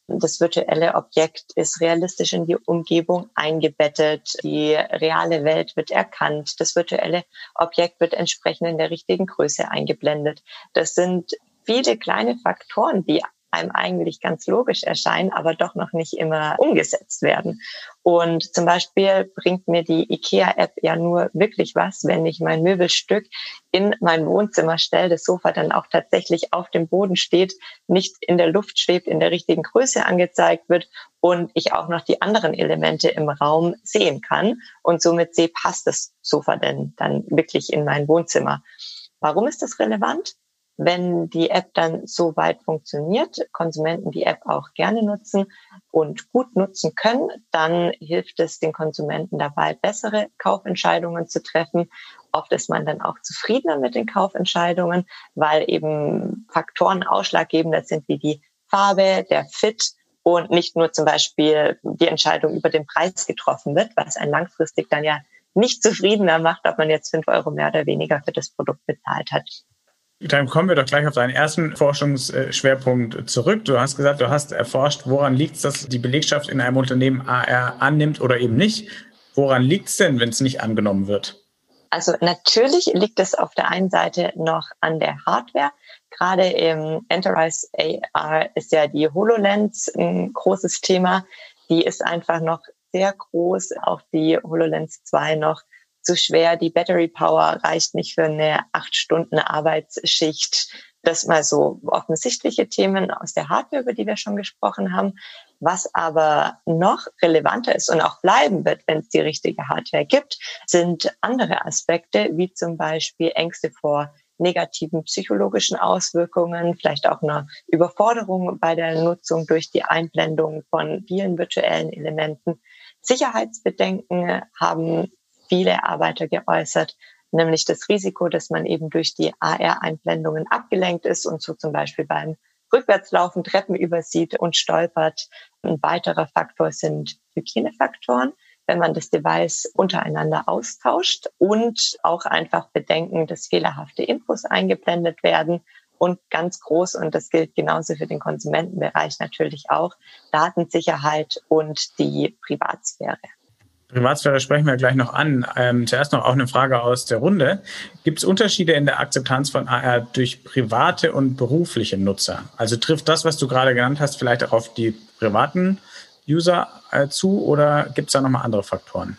das virtuelle Objekt ist realistisch in die Umgebung eingebettet. Die reale Welt wird erkannt. Das virtuelle Objekt wird entsprechend in der richtigen Größe eingeblendet. Das sind viele kleine Faktoren, die einem eigentlich ganz logisch erscheinen, aber doch noch nicht immer umgesetzt werden. Und zum Beispiel bringt mir die IKEA-App ja nur wirklich was, wenn ich mein Möbelstück in mein Wohnzimmer stelle, das Sofa dann auch tatsächlich auf dem Boden steht, nicht in der Luft schwebt, in der richtigen Größe angezeigt wird und ich auch noch die anderen Elemente im Raum sehen kann und somit sehe, passt das Sofa denn dann wirklich in mein Wohnzimmer. Warum ist das relevant? Wenn die App dann so weit funktioniert, Konsumenten die App auch gerne nutzen und gut nutzen können, dann hilft es den Konsumenten dabei, bessere Kaufentscheidungen zu treffen. Oft ist man dann auch zufriedener mit den Kaufentscheidungen, weil eben Faktoren ausschlaggebender sind wie die Farbe, der Fit und nicht nur zum Beispiel die Entscheidung über den Preis getroffen wird, was ein langfristig dann ja nicht zufriedener macht, ob man jetzt fünf Euro mehr oder weniger für das Produkt bezahlt hat. Dann kommen wir doch gleich auf deinen ersten Forschungsschwerpunkt zurück. Du hast gesagt, du hast erforscht, woran liegt es, dass die Belegschaft in einem Unternehmen AR annimmt oder eben nicht. Woran liegt es denn, wenn es nicht angenommen wird? Also natürlich liegt es auf der einen Seite noch an der Hardware. Gerade im Enterprise AR ist ja die HoloLens ein großes Thema. Die ist einfach noch sehr groß, auch die HoloLens 2 noch zu schwer, die Battery Power reicht nicht für eine acht Stunden Arbeitsschicht. Das mal so offensichtliche Themen aus der Hardware, über die wir schon gesprochen haben. Was aber noch relevanter ist und auch bleiben wird, wenn es die richtige Hardware gibt, sind andere Aspekte, wie zum Beispiel Ängste vor negativen psychologischen Auswirkungen, vielleicht auch eine Überforderung bei der Nutzung durch die Einblendung von vielen virtuellen Elementen. Sicherheitsbedenken haben viele Arbeiter geäußert, nämlich das Risiko, dass man eben durch die AR-Einblendungen abgelenkt ist und so zum Beispiel beim Rückwärtslaufen Treppen übersieht und stolpert. Ein weiterer Faktor sind Hygienefaktoren, wenn man das Device untereinander austauscht und auch einfach bedenken, dass fehlerhafte Infos eingeblendet werden und ganz groß, und das gilt genauso für den Konsumentenbereich natürlich auch, Datensicherheit und die Privatsphäre. Privatsphäre sprechen wir gleich noch an. Ähm, zuerst noch auch eine Frage aus der Runde. Gibt es Unterschiede in der Akzeptanz von AR durch private und berufliche Nutzer? Also trifft das, was du gerade genannt hast, vielleicht auch auf die privaten User äh, zu oder gibt es da nochmal andere Faktoren?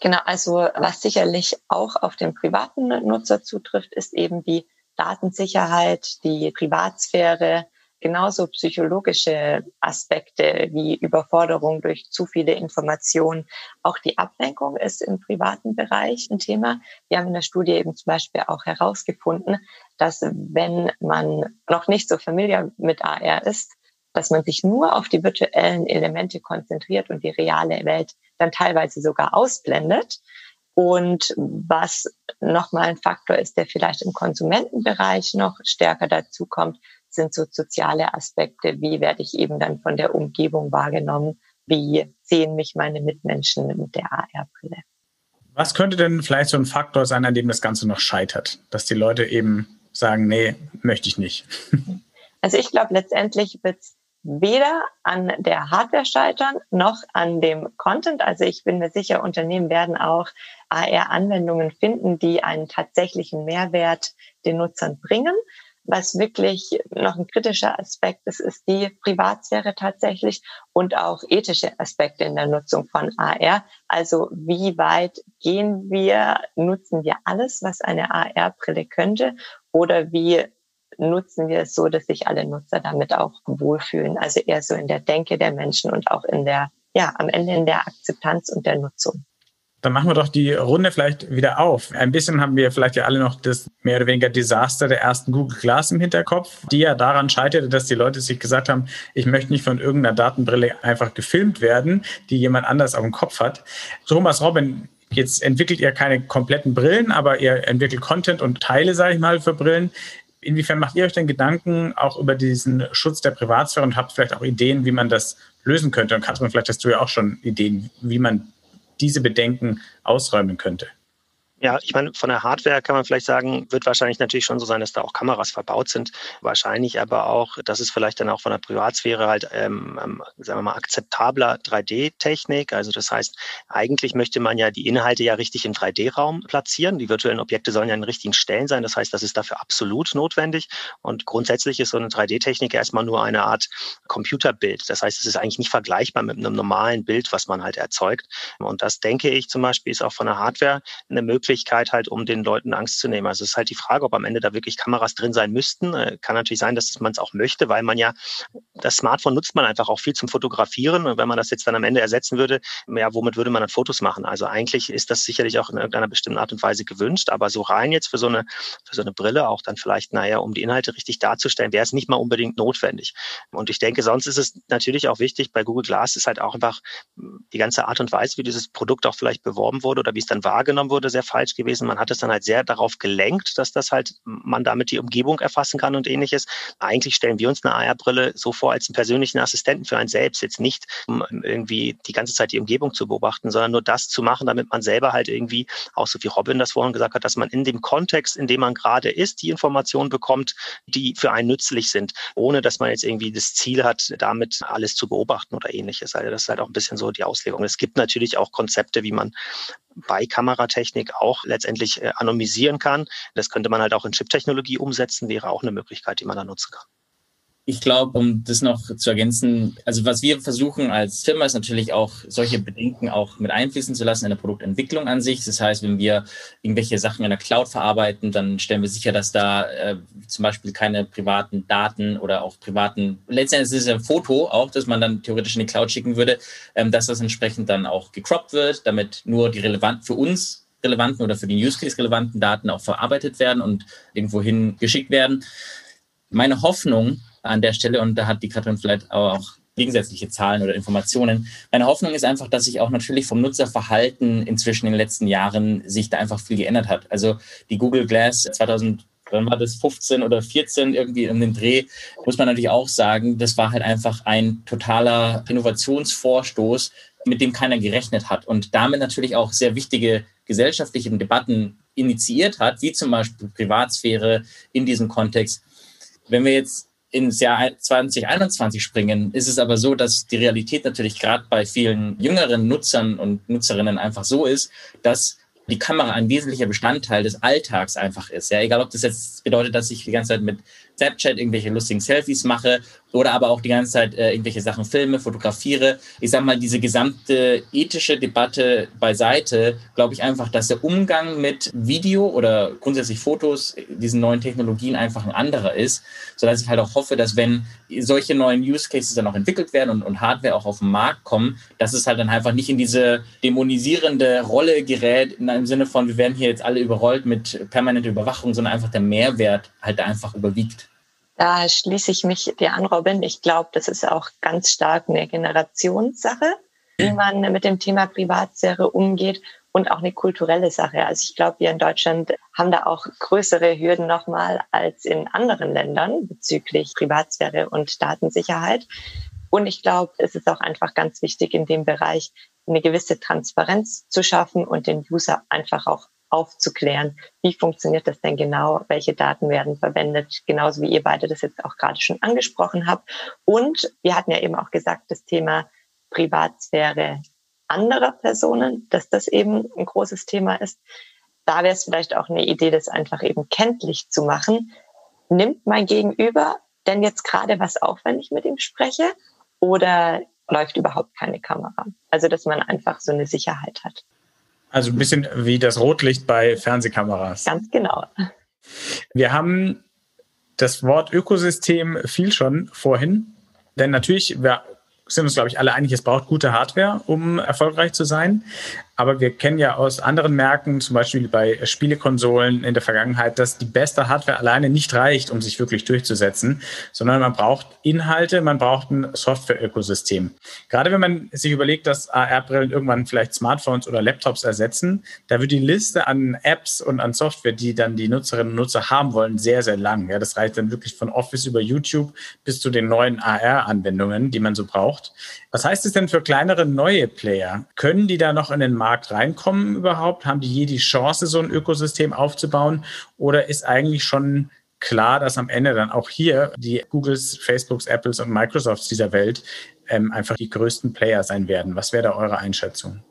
Genau, also was sicherlich auch auf den privaten Nutzer zutrifft, ist eben die Datensicherheit, die Privatsphäre, genauso psychologische Aspekte wie Überforderung durch zu viele Informationen. Auch die Ablenkung ist im privaten Bereich ein Thema. Wir haben in der Studie eben zum Beispiel auch herausgefunden, dass wenn man noch nicht so familiar mit AR ist, dass man sich nur auf die virtuellen Elemente konzentriert und die reale Welt dann teilweise sogar ausblendet. Und was nochmal ein Faktor ist, der vielleicht im Konsumentenbereich noch stärker dazu kommt, sind so soziale Aspekte. Wie werde ich eben dann von der Umgebung wahrgenommen? Wie sehen mich meine Mitmenschen mit der AR-Brille? Was könnte denn vielleicht so ein Faktor sein, an dem das Ganze noch scheitert? Dass die Leute eben sagen, nee, möchte ich nicht. Also ich glaube, letztendlich wird es weder an der Hardware scheitern noch an dem Content. Also ich bin mir sicher, Unternehmen werden auch AR-Anwendungen finden, die einen tatsächlichen Mehrwert den Nutzern bringen. Was wirklich noch ein kritischer Aspekt ist, ist die Privatsphäre tatsächlich und auch ethische Aspekte in der Nutzung von AR. Also wie weit gehen wir, nutzen wir alles, was eine AR-Brille könnte oder wie nutzen wir es so, dass sich alle Nutzer damit auch wohlfühlen. Also eher so in der Denke der Menschen und auch in der, ja, am Ende in der Akzeptanz und der Nutzung. Dann machen wir doch die Runde vielleicht wieder auf. Ein bisschen haben wir vielleicht ja alle noch das mehr oder weniger Desaster der ersten Google Glass im Hinterkopf, die ja daran scheiterte, dass die Leute sich gesagt haben, ich möchte nicht von irgendeiner Datenbrille einfach gefilmt werden, die jemand anders auf dem Kopf hat. Thomas Robin, jetzt entwickelt ihr keine kompletten Brillen, aber ihr entwickelt Content und Teile, sage ich mal, für Brillen. Inwiefern macht ihr euch denn Gedanken auch über diesen Schutz der Privatsphäre und habt vielleicht auch Ideen, wie man das lösen könnte? Und Katrin, vielleicht hast du ja auch schon Ideen, wie man diese Bedenken ausräumen könnte. Ja, ich meine, von der Hardware kann man vielleicht sagen, wird wahrscheinlich natürlich schon so sein, dass da auch Kameras verbaut sind. Wahrscheinlich aber auch, dass es vielleicht dann auch von der Privatsphäre halt, ähm, ähm sagen wir mal, akzeptabler 3D-Technik. Also das heißt, eigentlich möchte man ja die Inhalte ja richtig in 3D-Raum platzieren. Die virtuellen Objekte sollen ja in richtigen Stellen sein. Das heißt, das ist dafür absolut notwendig. Und grundsätzlich ist so eine 3D-Technik erstmal nur eine Art Computerbild. Das heißt, es ist eigentlich nicht vergleichbar mit einem normalen Bild, was man halt erzeugt. Und das denke ich zum Beispiel ist auch von der Hardware eine Möglichkeit, Möglichkeit halt, um den Leuten Angst zu nehmen. Also es ist halt die Frage, ob am Ende da wirklich Kameras drin sein müssten. Äh, kann natürlich sein, dass man es auch möchte, weil man ja, das Smartphone nutzt man einfach auch viel zum Fotografieren. Und wenn man das jetzt dann am Ende ersetzen würde, ja, womit würde man dann Fotos machen? Also eigentlich ist das sicherlich auch in irgendeiner bestimmten Art und Weise gewünscht, aber so rein jetzt für so eine, für so eine Brille auch dann vielleicht, naja, um die Inhalte richtig darzustellen, wäre es nicht mal unbedingt notwendig. Und ich denke, sonst ist es natürlich auch wichtig, bei Google Glass ist halt auch einfach die ganze Art und Weise, wie dieses Produkt auch vielleicht beworben wurde oder wie es dann wahrgenommen wurde, sehr falsch falsch gewesen. Man hat es dann halt sehr darauf gelenkt, dass das halt man damit die Umgebung erfassen kann und ähnliches. Eigentlich stellen wir uns eine AR-Brille so vor als einen persönlichen Assistenten für einen selbst, jetzt nicht um irgendwie die ganze Zeit die Umgebung zu beobachten, sondern nur das zu machen, damit man selber halt irgendwie, auch so wie Robin das vorhin gesagt hat, dass man in dem Kontext, in dem man gerade ist, die Informationen bekommt, die für einen nützlich sind, ohne dass man jetzt irgendwie das Ziel hat, damit alles zu beobachten oder ähnliches. Also das ist halt auch ein bisschen so die Auslegung. Es gibt natürlich auch Konzepte, wie man bei Kameratechnik auch letztendlich äh, anonymisieren kann. Das könnte man halt auch in Chip-Technologie umsetzen, wäre auch eine Möglichkeit, die man da nutzen kann. Ich glaube, um das noch zu ergänzen, also was wir versuchen als Firma ist natürlich auch solche Bedenken auch mit einfließen zu lassen in der Produktentwicklung an sich. Das heißt, wenn wir irgendwelche Sachen in der Cloud verarbeiten, dann stellen wir sicher, dass da äh, zum Beispiel keine privaten Daten oder auch privaten, letztendlich ist es ein Foto auch, dass man dann theoretisch in die Cloud schicken würde, ähm, dass das entsprechend dann auch gecroppt wird, damit nur die relevant für uns relevanten oder für den Use Case relevanten Daten auch verarbeitet werden und irgendwohin geschickt werden. Meine Hoffnung an der Stelle und da hat die Katrin vielleicht auch gegensätzliche Zahlen oder Informationen. Meine Hoffnung ist einfach, dass sich auch natürlich vom Nutzerverhalten inzwischen in den letzten Jahren sich da einfach viel geändert hat. Also die Google Glass 2000 dann war das 15 oder 14 irgendwie in den Dreh, muss man natürlich auch sagen, das war halt einfach ein totaler Innovationsvorstoß, mit dem keiner gerechnet hat und damit natürlich auch sehr wichtige gesellschaftliche Debatten initiiert hat, wie zum Beispiel Privatsphäre in diesem Kontext. Wenn wir jetzt ins Jahr 2021 springen, ist es aber so, dass die Realität natürlich gerade bei vielen jüngeren Nutzern und Nutzerinnen einfach so ist, dass die Kamera ein wesentlicher Bestandteil des Alltags einfach ist. Ja, egal ob das jetzt bedeutet, dass ich die ganze Zeit mit Snapchat irgendwelche lustigen Selfies mache oder aber auch die ganze Zeit äh, irgendwelche Sachen filme, fotografiere. Ich sage mal, diese gesamte ethische Debatte beiseite, glaube ich einfach, dass der Umgang mit Video oder grundsätzlich Fotos, diesen neuen Technologien einfach ein anderer ist, sodass ich halt auch hoffe, dass wenn solche neuen Use Cases dann auch entwickelt werden und, und Hardware auch auf den Markt kommen, dass es halt dann einfach nicht in diese dämonisierende Rolle gerät, in einem Sinne von, wir werden hier jetzt alle überrollt mit permanenter Überwachung, sondern einfach der Mehrwert halt einfach überwiegt. Da schließe ich mich dir an, Robin. Ich glaube, das ist auch ganz stark eine Generationssache, wie mhm. man mit dem Thema Privatsphäre umgeht und auch eine kulturelle Sache. Also ich glaube, wir in Deutschland haben da auch größere Hürden nochmal als in anderen Ländern bezüglich Privatsphäre und Datensicherheit. Und ich glaube, es ist auch einfach ganz wichtig, in dem Bereich eine gewisse Transparenz zu schaffen und den User einfach auch aufzuklären, wie funktioniert das denn genau, welche Daten werden verwendet, genauso wie ihr beide das jetzt auch gerade schon angesprochen habt. Und wir hatten ja eben auch gesagt, das Thema Privatsphäre anderer Personen, dass das eben ein großes Thema ist. Da wäre es vielleicht auch eine Idee, das einfach eben kenntlich zu machen. Nimmt mein Gegenüber denn jetzt gerade was auf, wenn ich mit ihm spreche? Oder läuft überhaupt keine Kamera? Also, dass man einfach so eine Sicherheit hat. Also ein bisschen wie das Rotlicht bei Fernsehkameras. Ganz genau. Wir haben das Wort Ökosystem viel schon vorhin, denn natürlich, wir sind uns, glaube ich, alle einig, es braucht gute Hardware, um erfolgreich zu sein. Aber wir kennen ja aus anderen Märkten, zum Beispiel bei Spielekonsolen in der Vergangenheit, dass die beste Hardware alleine nicht reicht, um sich wirklich durchzusetzen, sondern man braucht Inhalte, man braucht ein Software-Ökosystem. Gerade wenn man sich überlegt, dass AR-Brillen irgendwann vielleicht Smartphones oder Laptops ersetzen, da wird die Liste an Apps und an Software, die dann die Nutzerinnen und Nutzer haben wollen, sehr, sehr lang. Ja, das reicht dann wirklich von Office über YouTube bis zu den neuen AR-Anwendungen, die man so braucht. Was heißt es denn für kleinere neue Player? Können die da noch in den Markt reinkommen überhaupt? Haben die je die Chance, so ein Ökosystem aufzubauen? Oder ist eigentlich schon klar, dass am Ende dann auch hier die Googles, Facebooks, Apples und Microsofts dieser Welt ähm, einfach die größten Player sein werden? Was wäre da eure Einschätzung?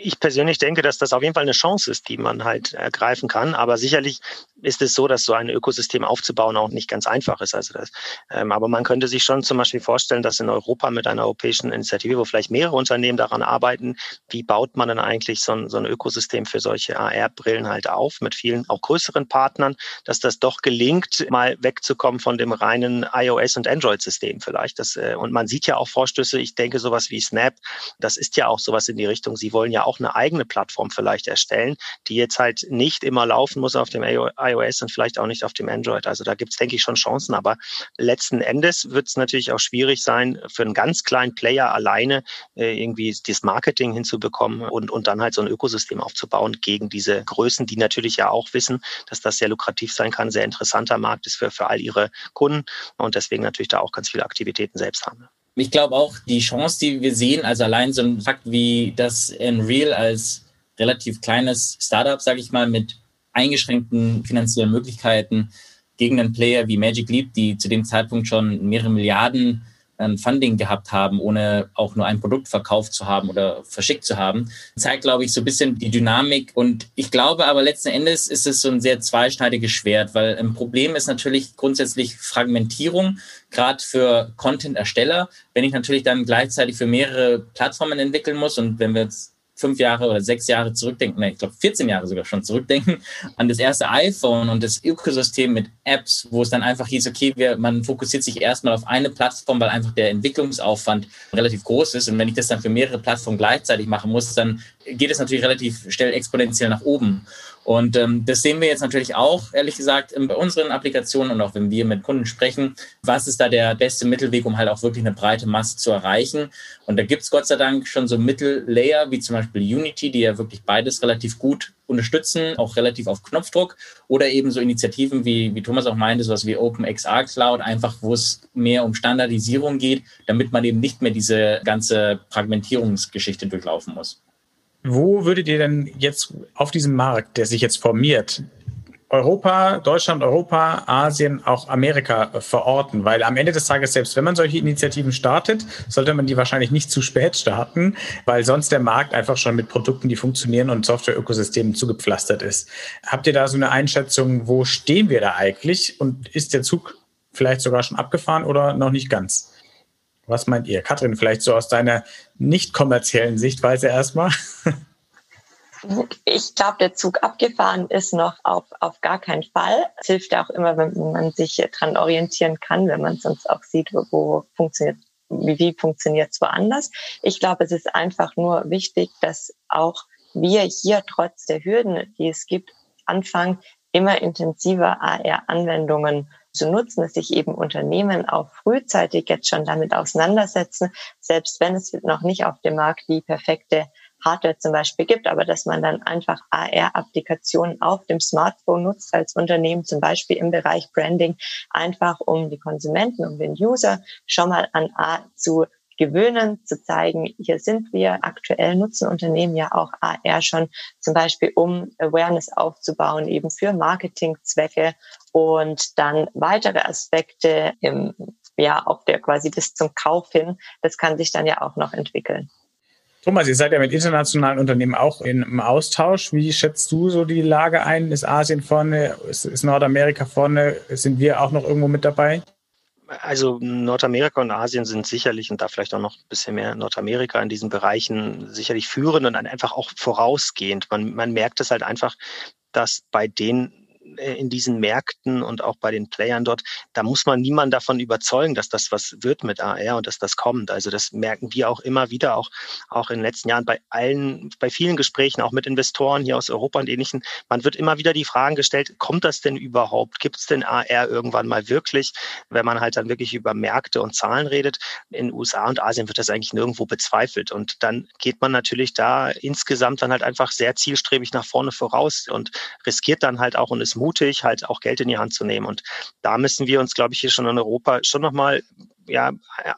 Ich persönlich denke, dass das auf jeden Fall eine Chance ist, die man halt ergreifen kann. Aber sicherlich ist es so, dass so ein Ökosystem aufzubauen auch nicht ganz einfach ist. Also das, ähm, aber man könnte sich schon zum Beispiel vorstellen, dass in Europa mit einer europäischen Initiative, wo vielleicht mehrere Unternehmen daran arbeiten, wie baut man dann eigentlich so ein, so ein Ökosystem für solche AR-Brillen halt auf mit vielen auch größeren Partnern, dass das doch gelingt, mal wegzukommen von dem reinen iOS- und Android-System vielleicht. Das, äh, und man sieht ja auch Vorstöße, ich denke sowas wie Snap, das ist ja auch sowas in die Richtung. Sie wollen ja auch eine eigene Plattform vielleicht erstellen, die jetzt halt nicht immer laufen muss auf dem iOS und vielleicht auch nicht auf dem Android. Also da gibt es, denke ich, schon Chancen. Aber letzten Endes wird es natürlich auch schwierig sein, für einen ganz kleinen Player alleine äh, irgendwie das Marketing hinzubekommen und, und dann halt so ein Ökosystem aufzubauen gegen diese Größen, die natürlich ja auch wissen, dass das sehr lukrativ sein kann, sehr interessanter Markt ist für, für all ihre Kunden und deswegen natürlich da auch ganz viele Aktivitäten selbst haben ich glaube auch, die Chance, die wir sehen, also allein so ein Fakt wie das Unreal als relativ kleines Startup, sage ich mal, mit eingeschränkten finanziellen Möglichkeiten gegen einen Player wie Magic Leap, die zu dem Zeitpunkt schon mehrere Milliarden ein Funding gehabt haben, ohne auch nur ein Produkt verkauft zu haben oder verschickt zu haben, zeigt, glaube ich, so ein bisschen die Dynamik. Und ich glaube aber letzten Endes ist es so ein sehr zweischneidiges Schwert, weil ein Problem ist natürlich grundsätzlich Fragmentierung, gerade für Content-Ersteller. Wenn ich natürlich dann gleichzeitig für mehrere Plattformen entwickeln muss und wenn wir jetzt fünf Jahre oder sechs Jahre zurückdenken, nee, ich glaube 14 Jahre sogar schon zurückdenken, an das erste iPhone und das Ökosystem mit Apps, wo es dann einfach hieß, okay, wir, man fokussiert sich erstmal auf eine Plattform, weil einfach der Entwicklungsaufwand relativ groß ist. Und wenn ich das dann für mehrere Plattformen gleichzeitig machen muss, dann geht es natürlich relativ schnell exponentiell nach oben. Und ähm, das sehen wir jetzt natürlich auch, ehrlich gesagt, bei unseren Applikationen und auch wenn wir mit Kunden sprechen, was ist da der beste Mittelweg, um halt auch wirklich eine breite Masse zu erreichen. Und da gibt es Gott sei Dank schon so Mittellayer, wie zum Beispiel Unity, die ja wirklich beides relativ gut unterstützen, auch relativ auf Knopfdruck. Oder eben so Initiativen, wie, wie Thomas auch meinte, sowas wie OpenXR Cloud, einfach wo es mehr um Standardisierung geht, damit man eben nicht mehr diese ganze Fragmentierungsgeschichte durchlaufen muss. Wo würdet ihr denn jetzt auf diesem Markt, der sich jetzt formiert, Europa, Deutschland, Europa, Asien, auch Amerika verorten, weil am Ende des Tages, selbst wenn man solche Initiativen startet, sollte man die wahrscheinlich nicht zu spät starten, weil sonst der Markt einfach schon mit Produkten, die funktionieren und Software-Ökosystemen zugepflastert ist. Habt ihr da so eine Einschätzung, wo stehen wir da eigentlich und ist der Zug vielleicht sogar schon abgefahren oder noch nicht ganz? Was meint ihr? Katrin, vielleicht so aus deiner nicht kommerziellen Sichtweise erstmal? Ich glaube, der Zug abgefahren ist noch auf, auf gar keinen Fall. Es hilft ja auch immer, wenn man sich dran orientieren kann, wenn man sonst auch sieht, wo, funktioniert, wie, wie funktioniert es woanders. Ich glaube, es ist einfach nur wichtig, dass auch wir hier trotz der Hürden, die es gibt, anfangen, immer intensiver AR-Anwendungen zu nutzen, dass sich eben Unternehmen auch frühzeitig jetzt schon damit auseinandersetzen, selbst wenn es noch nicht auf dem Markt die perfekte Hardware zum Beispiel gibt, aber dass man dann einfach AR-Applikationen auf dem Smartphone nutzt als Unternehmen, zum Beispiel im Bereich Branding, einfach um die Konsumenten, um den User schon mal an A zu gewöhnen, zu zeigen, hier sind wir. Aktuell nutzen Unternehmen ja auch AR schon zum Beispiel, um Awareness aufzubauen, eben für Marketingzwecke und dann weitere Aspekte im, ja, auf der quasi bis zum Kauf hin. Das kann sich dann ja auch noch entwickeln. Thomas, ihr seid ja mit internationalen Unternehmen auch im Austausch. Wie schätzt du so die Lage ein? Ist Asien vorne? Ist, ist Nordamerika vorne? Sind wir auch noch irgendwo mit dabei? Also Nordamerika und Asien sind sicherlich und da vielleicht auch noch ein bisschen mehr Nordamerika in diesen Bereichen sicherlich führend und einfach auch vorausgehend. Man, man merkt es halt einfach, dass bei den äh, in diesen Märkten und auch bei den Playern dort, da muss man niemanden davon überzeugen, dass das was wird mit AR und dass das kommt. Also das merken wir auch immer wieder, auch, auch in den letzten Jahren bei allen, bei vielen Gesprächen, auch mit Investoren hier aus Europa und ähnlichen. Man wird immer wieder die Fragen gestellt, kommt das denn überhaupt? Gibt es denn AR irgendwann mal wirklich? Wenn man halt dann wirklich über Märkte und Zahlen redet, in USA und Asien wird das eigentlich nirgendwo bezweifelt. Und dann geht man natürlich da insgesamt dann halt einfach sehr zielstrebig nach vorne voraus und riskiert dann halt auch und ist mutig, halt auch Geld in die Hand zu nehmen. Und da müssen wir uns, glaube ich, hier schon in Europa schon nochmal ja,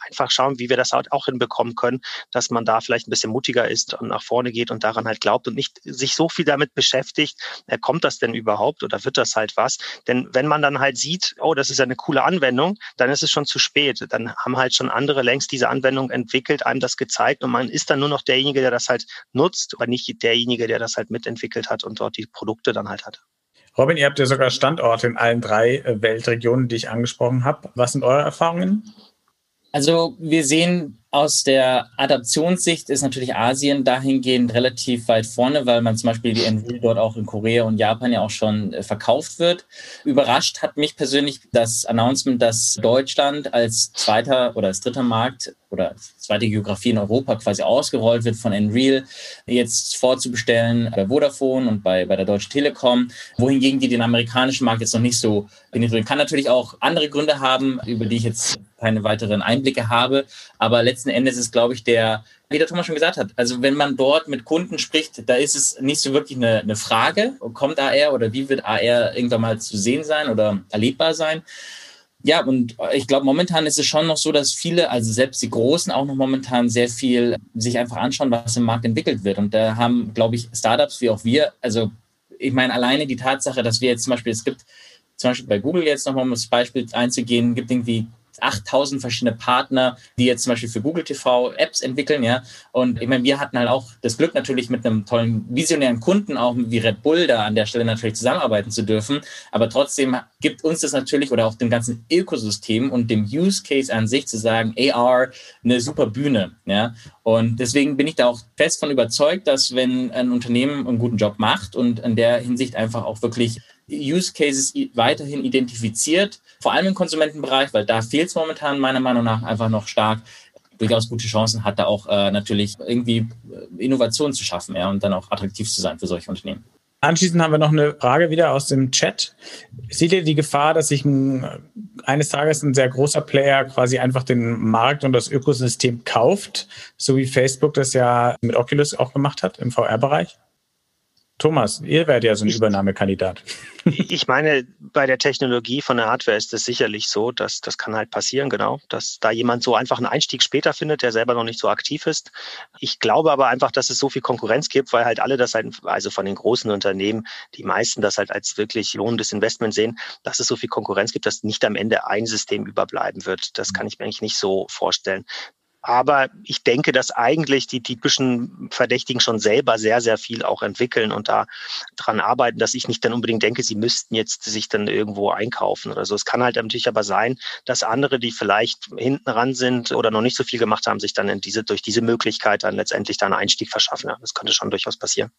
einfach schauen, wie wir das halt auch hinbekommen können, dass man da vielleicht ein bisschen mutiger ist und nach vorne geht und daran halt glaubt und nicht sich so viel damit beschäftigt, äh, kommt das denn überhaupt oder wird das halt was? Denn wenn man dann halt sieht, oh, das ist eine coole Anwendung, dann ist es schon zu spät. Dann haben halt schon andere längst diese Anwendung entwickelt, einem das gezeigt und man ist dann nur noch derjenige, der das halt nutzt, aber nicht derjenige, der das halt mitentwickelt hat und dort die Produkte dann halt hat. Robin, ihr habt ja sogar Standorte in allen drei äh, Weltregionen, die ich angesprochen habe. Was sind eure Erfahrungen? Also wir sehen aus der Adaptionssicht ist natürlich Asien dahingehend relativ weit vorne, weil man zum Beispiel die Unreal dort auch in Korea und Japan ja auch schon äh, verkauft wird. Überrascht hat mich persönlich das Announcement, dass Deutschland als zweiter oder als dritter Markt oder zweite Geografie in Europa quasi ausgerollt wird von Unreal, jetzt vorzubestellen bei Vodafone und bei, bei der Deutschen Telekom, wohingegen die den amerikanischen Markt jetzt noch nicht so penetrieren. Kann natürlich auch andere Gründe haben, über die ich jetzt keine weiteren Einblicke habe, aber letztendlich letzten Endes ist, glaube ich, der, wie der Thomas schon gesagt hat, also wenn man dort mit Kunden spricht, da ist es nicht so wirklich eine, eine Frage, kommt AR oder wie wird AR irgendwann mal zu sehen sein oder erlebbar sein. Ja, und ich glaube, momentan ist es schon noch so, dass viele, also selbst die Großen, auch noch momentan sehr viel sich einfach anschauen, was im Markt entwickelt wird. Und da haben, glaube ich, Startups wie auch wir, also ich meine, alleine die Tatsache, dass wir jetzt zum Beispiel, es gibt zum Beispiel bei Google jetzt nochmal, um das Beispiel einzugehen, gibt irgendwie 8000 verschiedene Partner, die jetzt zum Beispiel für Google TV Apps entwickeln, ja. Und ich meine, wir hatten halt auch das Glück natürlich mit einem tollen visionären Kunden auch wie Red Bull da an der Stelle natürlich zusammenarbeiten zu dürfen. Aber trotzdem gibt uns das natürlich oder auch dem ganzen Ökosystem und dem Use Case an sich zu sagen, AR eine super Bühne, ja. Und deswegen bin ich da auch fest von überzeugt, dass wenn ein Unternehmen einen guten Job macht und in der Hinsicht einfach auch wirklich Use Cases weiterhin identifiziert, vor allem im Konsumentenbereich, weil da fehlt es momentan meiner Meinung nach einfach noch stark durchaus gute Chancen hat, da auch äh, natürlich irgendwie äh, Innovationen zu schaffen ja, und dann auch attraktiv zu sein für solche Unternehmen. Anschließend haben wir noch eine Frage wieder aus dem Chat. Seht ihr die Gefahr, dass sich ein, eines Tages ein sehr großer Player quasi einfach den Markt und das Ökosystem kauft, so wie Facebook das ja mit Oculus auch gemacht hat im VR-Bereich? Thomas, ihr werdet ja so ein Übernahmekandidat. Ich meine, bei der Technologie von der Hardware ist es sicherlich so, dass das kann halt passieren, genau, dass da jemand so einfach einen Einstieg später findet, der selber noch nicht so aktiv ist. Ich glaube aber einfach, dass es so viel Konkurrenz gibt, weil halt alle das halt, also von den großen Unternehmen, die meisten das halt als wirklich lohnendes Investment sehen, dass es so viel Konkurrenz gibt, dass nicht am Ende ein System überbleiben wird. Das kann ich mir eigentlich nicht so vorstellen. Aber ich denke, dass eigentlich die typischen Verdächtigen schon selber sehr, sehr viel auch entwickeln und da dran arbeiten, dass ich nicht dann unbedingt denke, sie müssten jetzt sich dann irgendwo einkaufen oder so. Es kann halt natürlich aber sein, dass andere, die vielleicht hinten ran sind oder noch nicht so viel gemacht haben, sich dann in diese, durch diese Möglichkeit dann letztendlich da einen Einstieg verschaffen. Das könnte schon durchaus passieren.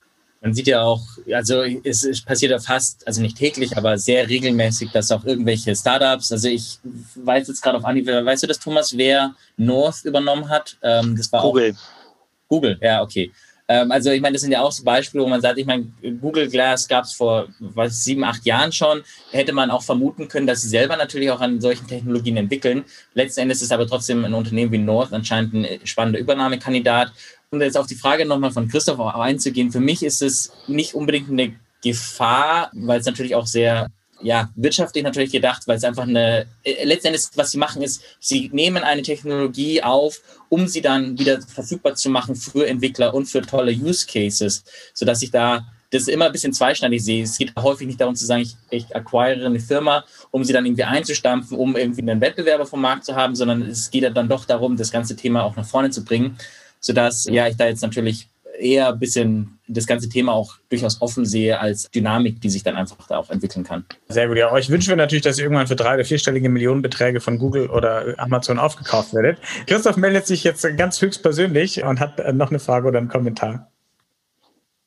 Man sieht ja auch, also es, es passiert ja fast, also nicht täglich, aber sehr regelmäßig, dass auch irgendwelche Startups, also ich weiß jetzt gerade auf Anhieb, weißt du das, Thomas, wer North übernommen hat? Ähm, das war Google. Auch, Google, ja, okay. Ähm, also ich meine, das sind ja auch so Beispiele, wo man sagt, ich meine, Google Glass gab es vor was, sieben, acht Jahren schon. Hätte man auch vermuten können, dass sie selber natürlich auch an solchen Technologien entwickeln. Letzten Endes ist aber trotzdem ein Unternehmen wie North anscheinend ein spannender Übernahmekandidat um jetzt auf die Frage nochmal von Christoph einzugehen, für mich ist es nicht unbedingt eine Gefahr, weil es natürlich auch sehr ja, wirtschaftlich natürlich gedacht, weil es einfach eine, äh, letztendlich, was sie machen, ist, sie nehmen eine Technologie auf, um sie dann wieder verfügbar zu machen für Entwickler und für tolle Use Cases, sodass ich da das immer ein bisschen zweischneidig sehe. Es geht häufig nicht darum zu sagen, ich, ich acquire eine Firma, um sie dann irgendwie einzustampfen, um irgendwie einen Wettbewerber vom Markt zu haben, sondern es geht dann doch darum, das ganze Thema auch nach vorne zu bringen sodass ja ich da jetzt natürlich eher ein bisschen das ganze Thema auch durchaus offen sehe als Dynamik, die sich dann einfach da auch entwickeln kann. Sehr gut. Ja, euch wünschen wir natürlich, dass ihr irgendwann für drei- oder vierstellige Millionenbeträge von Google oder Amazon aufgekauft werdet. Christoph meldet sich jetzt ganz höchstpersönlich und hat noch eine Frage oder einen Kommentar.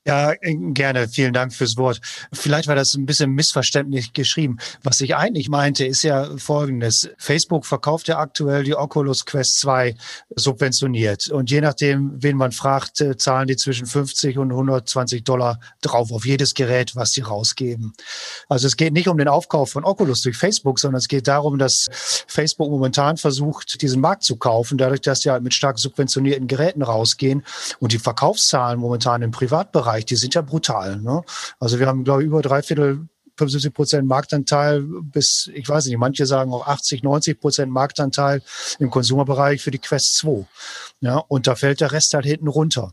Ja, gerne. Vielen Dank fürs Wort. Vielleicht war das ein bisschen missverständlich geschrieben. Was ich eigentlich meinte, ist ja Folgendes. Facebook verkauft ja aktuell die Oculus Quest 2 subventioniert. Und je nachdem, wen man fragt, äh, zahlen die zwischen 50 und 120 Dollar drauf auf jedes Gerät, was sie rausgeben. Also es geht nicht um den Aufkauf von Oculus durch Facebook, sondern es geht darum, dass Facebook momentan versucht, diesen Markt zu kaufen, dadurch, dass sie halt mit stark subventionierten Geräten rausgehen. Und die Verkaufszahlen momentan im Privatbereich Bereich, die sind ja brutal. Ne? Also wir haben, glaube ich, über drei Viertel 75 Prozent Marktanteil bis, ich weiß nicht, manche sagen auch 80, 90 Prozent Marktanteil im Konsumerbereich für die Quest 2. Ja, und da fällt der Rest halt hinten runter.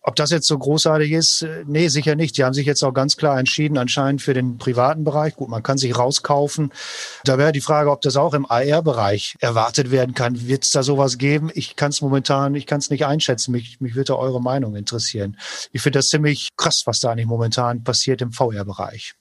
Ob das jetzt so großartig ist, äh, nee, sicher nicht. Die haben sich jetzt auch ganz klar entschieden, anscheinend für den privaten Bereich. Gut, man kann sich rauskaufen. Da wäre die Frage, ob das auch im AR-Bereich erwartet werden kann. Wird es da sowas geben? Ich kann es momentan, ich kann es nicht einschätzen. Mich, mich würde eure Meinung interessieren. Ich finde das ziemlich krass, was da nicht momentan passiert im VR-Bereich.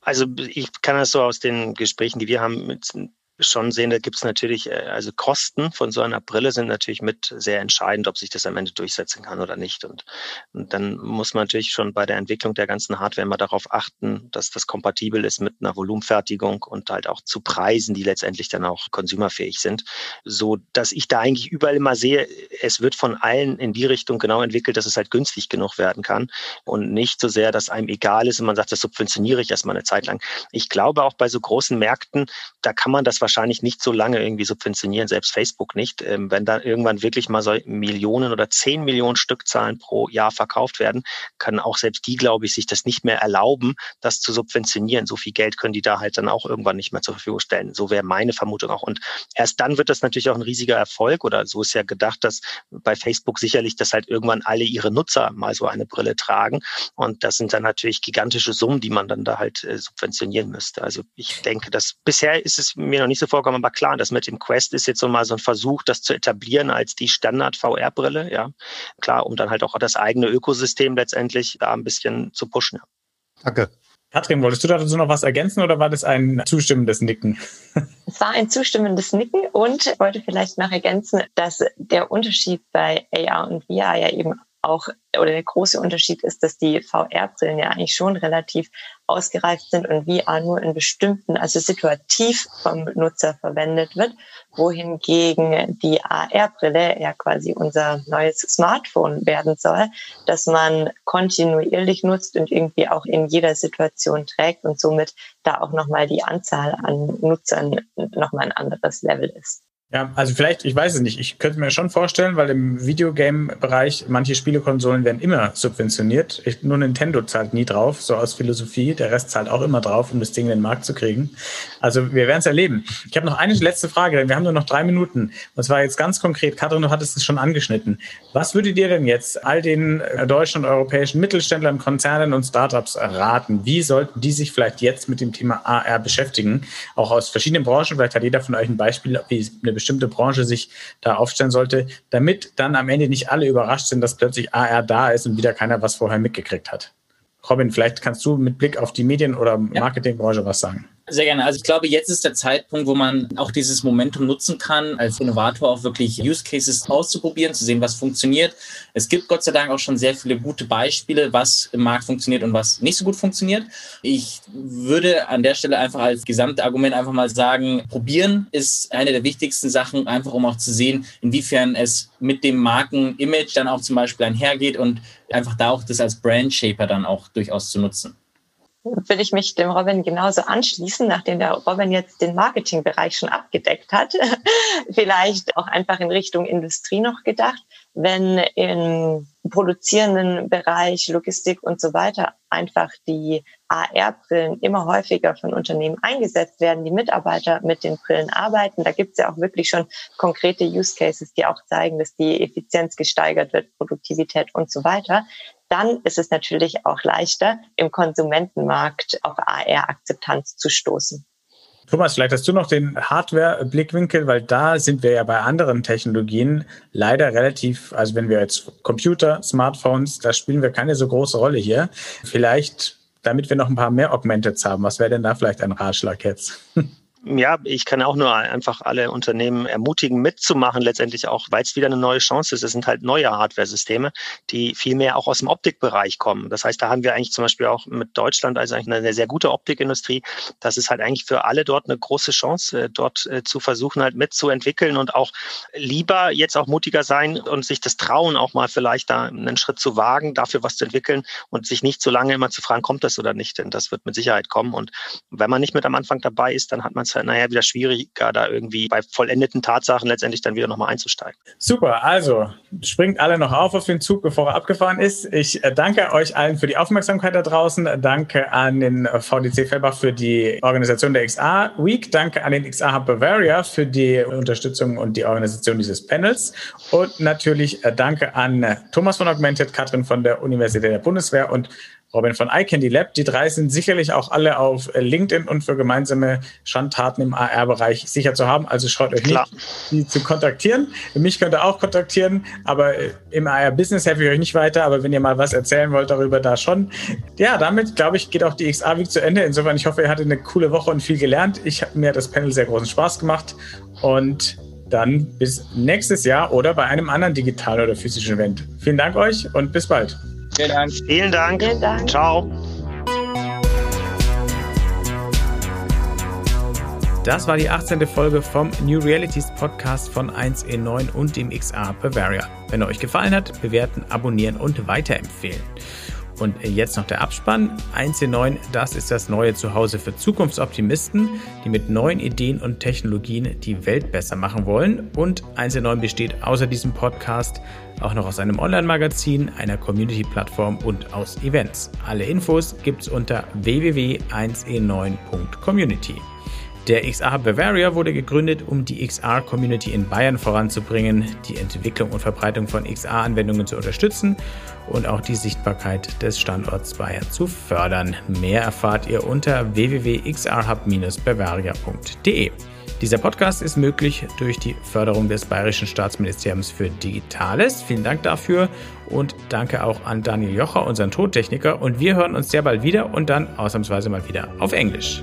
Also ich kann das so aus den Gesprächen, die wir haben mit schon sehen, da gibt es natürlich, äh, also Kosten von so einer Brille sind natürlich mit sehr entscheidend, ob sich das am Ende durchsetzen kann oder nicht. Und, und dann muss man natürlich schon bei der Entwicklung der ganzen Hardware immer darauf achten, dass das kompatibel ist mit einer Volumenfertigung und halt auch zu Preisen, die letztendlich dann auch konsumerfähig sind. So dass ich da eigentlich überall immer sehe, es wird von allen in die Richtung genau entwickelt, dass es halt günstig genug werden kann und nicht so sehr, dass einem egal ist und man sagt, das subventioniere ich erstmal eine Zeit lang. Ich glaube auch bei so großen Märkten, da kann man das wahrscheinlich nicht so lange irgendwie subventionieren, selbst Facebook nicht. Ähm, wenn da irgendwann wirklich mal so Millionen oder zehn Millionen Stückzahlen pro Jahr verkauft werden, kann auch selbst die, glaube ich, sich das nicht mehr erlauben, das zu subventionieren. So viel Geld können die da halt dann auch irgendwann nicht mehr zur Verfügung stellen. So wäre meine Vermutung auch. Und erst dann wird das natürlich auch ein riesiger Erfolg oder so ist ja gedacht, dass bei Facebook sicherlich, dass halt irgendwann alle ihre Nutzer mal so eine Brille tragen. Und das sind dann natürlich gigantische Summen, die man dann da halt äh, subventionieren müsste. Also ich denke, dass bisher ist es mir noch nicht so vorkommen, aber klar, das mit dem Quest ist jetzt so mal so ein Versuch, das zu etablieren als die Standard-VR-Brille, ja. Klar, um dann halt auch das eigene Ökosystem letztendlich da ein bisschen zu pushen. Ja. Danke. Katrin, wolltest du dazu noch was ergänzen oder war das ein zustimmendes Nicken? Es war ein zustimmendes Nicken und wollte vielleicht noch ergänzen, dass der Unterschied bei AR und VR ja eben auch oder der große Unterschied ist, dass die VR-Brillen ja eigentlich schon relativ ausgereift sind und VR nur in bestimmten, also situativ vom Nutzer verwendet wird, wohingegen die AR-Brille ja quasi unser neues Smartphone werden soll, dass man kontinuierlich nutzt und irgendwie auch in jeder Situation trägt und somit da auch nochmal die Anzahl an Nutzern nochmal ein anderes Level ist. Ja, also vielleicht, ich weiß es nicht. Ich könnte mir schon vorstellen, weil im Videogame-Bereich manche Spielekonsolen werden immer subventioniert. Ich, nur Nintendo zahlt nie drauf, so aus Philosophie. Der Rest zahlt auch immer drauf, um das Ding in den Markt zu kriegen. Also wir werden es erleben. Ich habe noch eine letzte Frage, denn wir haben nur noch drei Minuten. Und zwar jetzt ganz konkret, Katrin, du hattest es schon angeschnitten. Was würdet ihr denn jetzt all den äh, deutschen und europäischen Mittelständlern, Konzernen und Startups raten? Wie sollten die sich vielleicht jetzt mit dem Thema AR beschäftigen? Auch aus verschiedenen Branchen. Vielleicht hat jeder von euch ein Beispiel, wie eine bestimmte Branche sich da aufstellen sollte, damit dann am Ende nicht alle überrascht sind, dass plötzlich AR da ist und wieder keiner was vorher mitgekriegt hat. Robin, vielleicht kannst du mit Blick auf die Medien- oder Marketingbranche was sagen. Sehr gerne. Also ich glaube, jetzt ist der Zeitpunkt, wo man auch dieses Momentum nutzen kann, als Innovator auch wirklich Use Cases auszuprobieren, zu sehen, was funktioniert. Es gibt Gott sei Dank auch schon sehr viele gute Beispiele, was im Markt funktioniert und was nicht so gut funktioniert. Ich würde an der Stelle einfach als Gesamtargument einfach mal sagen, probieren ist eine der wichtigsten Sachen, einfach um auch zu sehen, inwiefern es mit dem Markenimage dann auch zum Beispiel einhergeht und einfach da auch das als Brand Shaper dann auch durchaus zu nutzen will ich mich dem Robin genauso anschließen, nachdem der Robin jetzt den Marketingbereich schon abgedeckt hat. Vielleicht auch einfach in Richtung Industrie noch gedacht. Wenn im produzierenden Bereich, Logistik und so weiter einfach die AR-Brillen immer häufiger von Unternehmen eingesetzt werden, die Mitarbeiter mit den Brillen arbeiten. Da gibt es ja auch wirklich schon konkrete Use Cases, die auch zeigen, dass die Effizienz gesteigert wird, Produktivität und so weiter dann ist es natürlich auch leichter, im Konsumentenmarkt auf AR-Akzeptanz zu stoßen. Thomas, vielleicht hast du noch den Hardware-Blickwinkel, weil da sind wir ja bei anderen Technologien leider relativ, also wenn wir jetzt Computer, Smartphones, da spielen wir keine so große Rolle hier. Vielleicht, damit wir noch ein paar mehr Augmenteds haben, was wäre denn da vielleicht ein Ratschlag jetzt? Ja, ich kann auch nur einfach alle Unternehmen ermutigen, mitzumachen, letztendlich auch, weil es wieder eine neue Chance ist. Es sind halt neue Hardware-Systeme, die viel mehr auch aus dem Optikbereich kommen. Das heißt, da haben wir eigentlich zum Beispiel auch mit Deutschland also eigentlich eine sehr gute Optikindustrie. Das ist halt eigentlich für alle dort eine große Chance, äh, dort äh, zu versuchen, halt mitzuentwickeln und auch lieber jetzt auch mutiger sein und sich das trauen, auch mal vielleicht da einen Schritt zu wagen, dafür was zu entwickeln und sich nicht so lange immer zu fragen, kommt das oder nicht, denn das wird mit Sicherheit kommen. Und wenn man nicht mit am Anfang dabei ist, dann hat man es halt nachher wieder schwieriger, da irgendwie bei vollendeten Tatsachen letztendlich dann wieder nochmal einzusteigen. Super, also springt alle noch auf auf den Zug, bevor er abgefahren ist. Ich äh, danke euch allen für die Aufmerksamkeit da draußen. Danke an den VDC Fellbach für die Organisation der XA Week. Danke an den XA Hub Bavaria für die Unterstützung und die Organisation dieses Panels. Und natürlich äh, danke an Thomas von Augmented, Katrin von der Universität der Bundeswehr und Robin von iCandy Lab. Die drei sind sicherlich auch alle auf LinkedIn und für gemeinsame Schandtaten im AR-Bereich sicher zu haben. Also schaut euch Klar. nicht, die zu kontaktieren. Mich könnt ihr auch kontaktieren, aber äh, im AR-Business helfe ich euch nicht weiter. Aber wenn ihr mal was erzählen wollt darüber, da schon. Ja, damit, glaube ich, geht auch die XA Week zu Ende. Insofern, ich hoffe, ihr hattet eine coole Woche und viel gelernt. Ich habe mir das Panel sehr großen Spaß gemacht und dann bis nächstes Jahr oder bei einem anderen digitalen oder physischen Event. Vielen Dank euch und bis bald. Vielen Dank. Vielen Dank. Vielen Dank. Ciao. Das war die 18. Folge vom New Realities Podcast von 1E9 und dem XR Bavaria. Wenn er euch gefallen hat, bewerten, abonnieren und weiterempfehlen. Und jetzt noch der Abspann. 1C9, das ist das neue Zuhause für Zukunftsoptimisten, die mit neuen Ideen und Technologien die Welt besser machen wollen. Und 1C9 besteht außer diesem Podcast auch noch aus einem Online-Magazin, einer Community-Plattform und aus Events. Alle Infos gibt's unter www.1e9.community. Der XR Bavaria wurde gegründet, um die XR-Community in Bayern voranzubringen, die Entwicklung und Verbreitung von XR-Anwendungen zu unterstützen und auch die Sichtbarkeit des Standorts Bayern zu fördern. Mehr erfahrt ihr unter www.xrhub-bavaria.de. Dieser Podcast ist möglich durch die Förderung des Bayerischen Staatsministeriums für Digitales. Vielen Dank dafür und danke auch an Daniel Jocher, unseren Tontechniker. Und wir hören uns sehr bald wieder und dann ausnahmsweise mal wieder auf Englisch.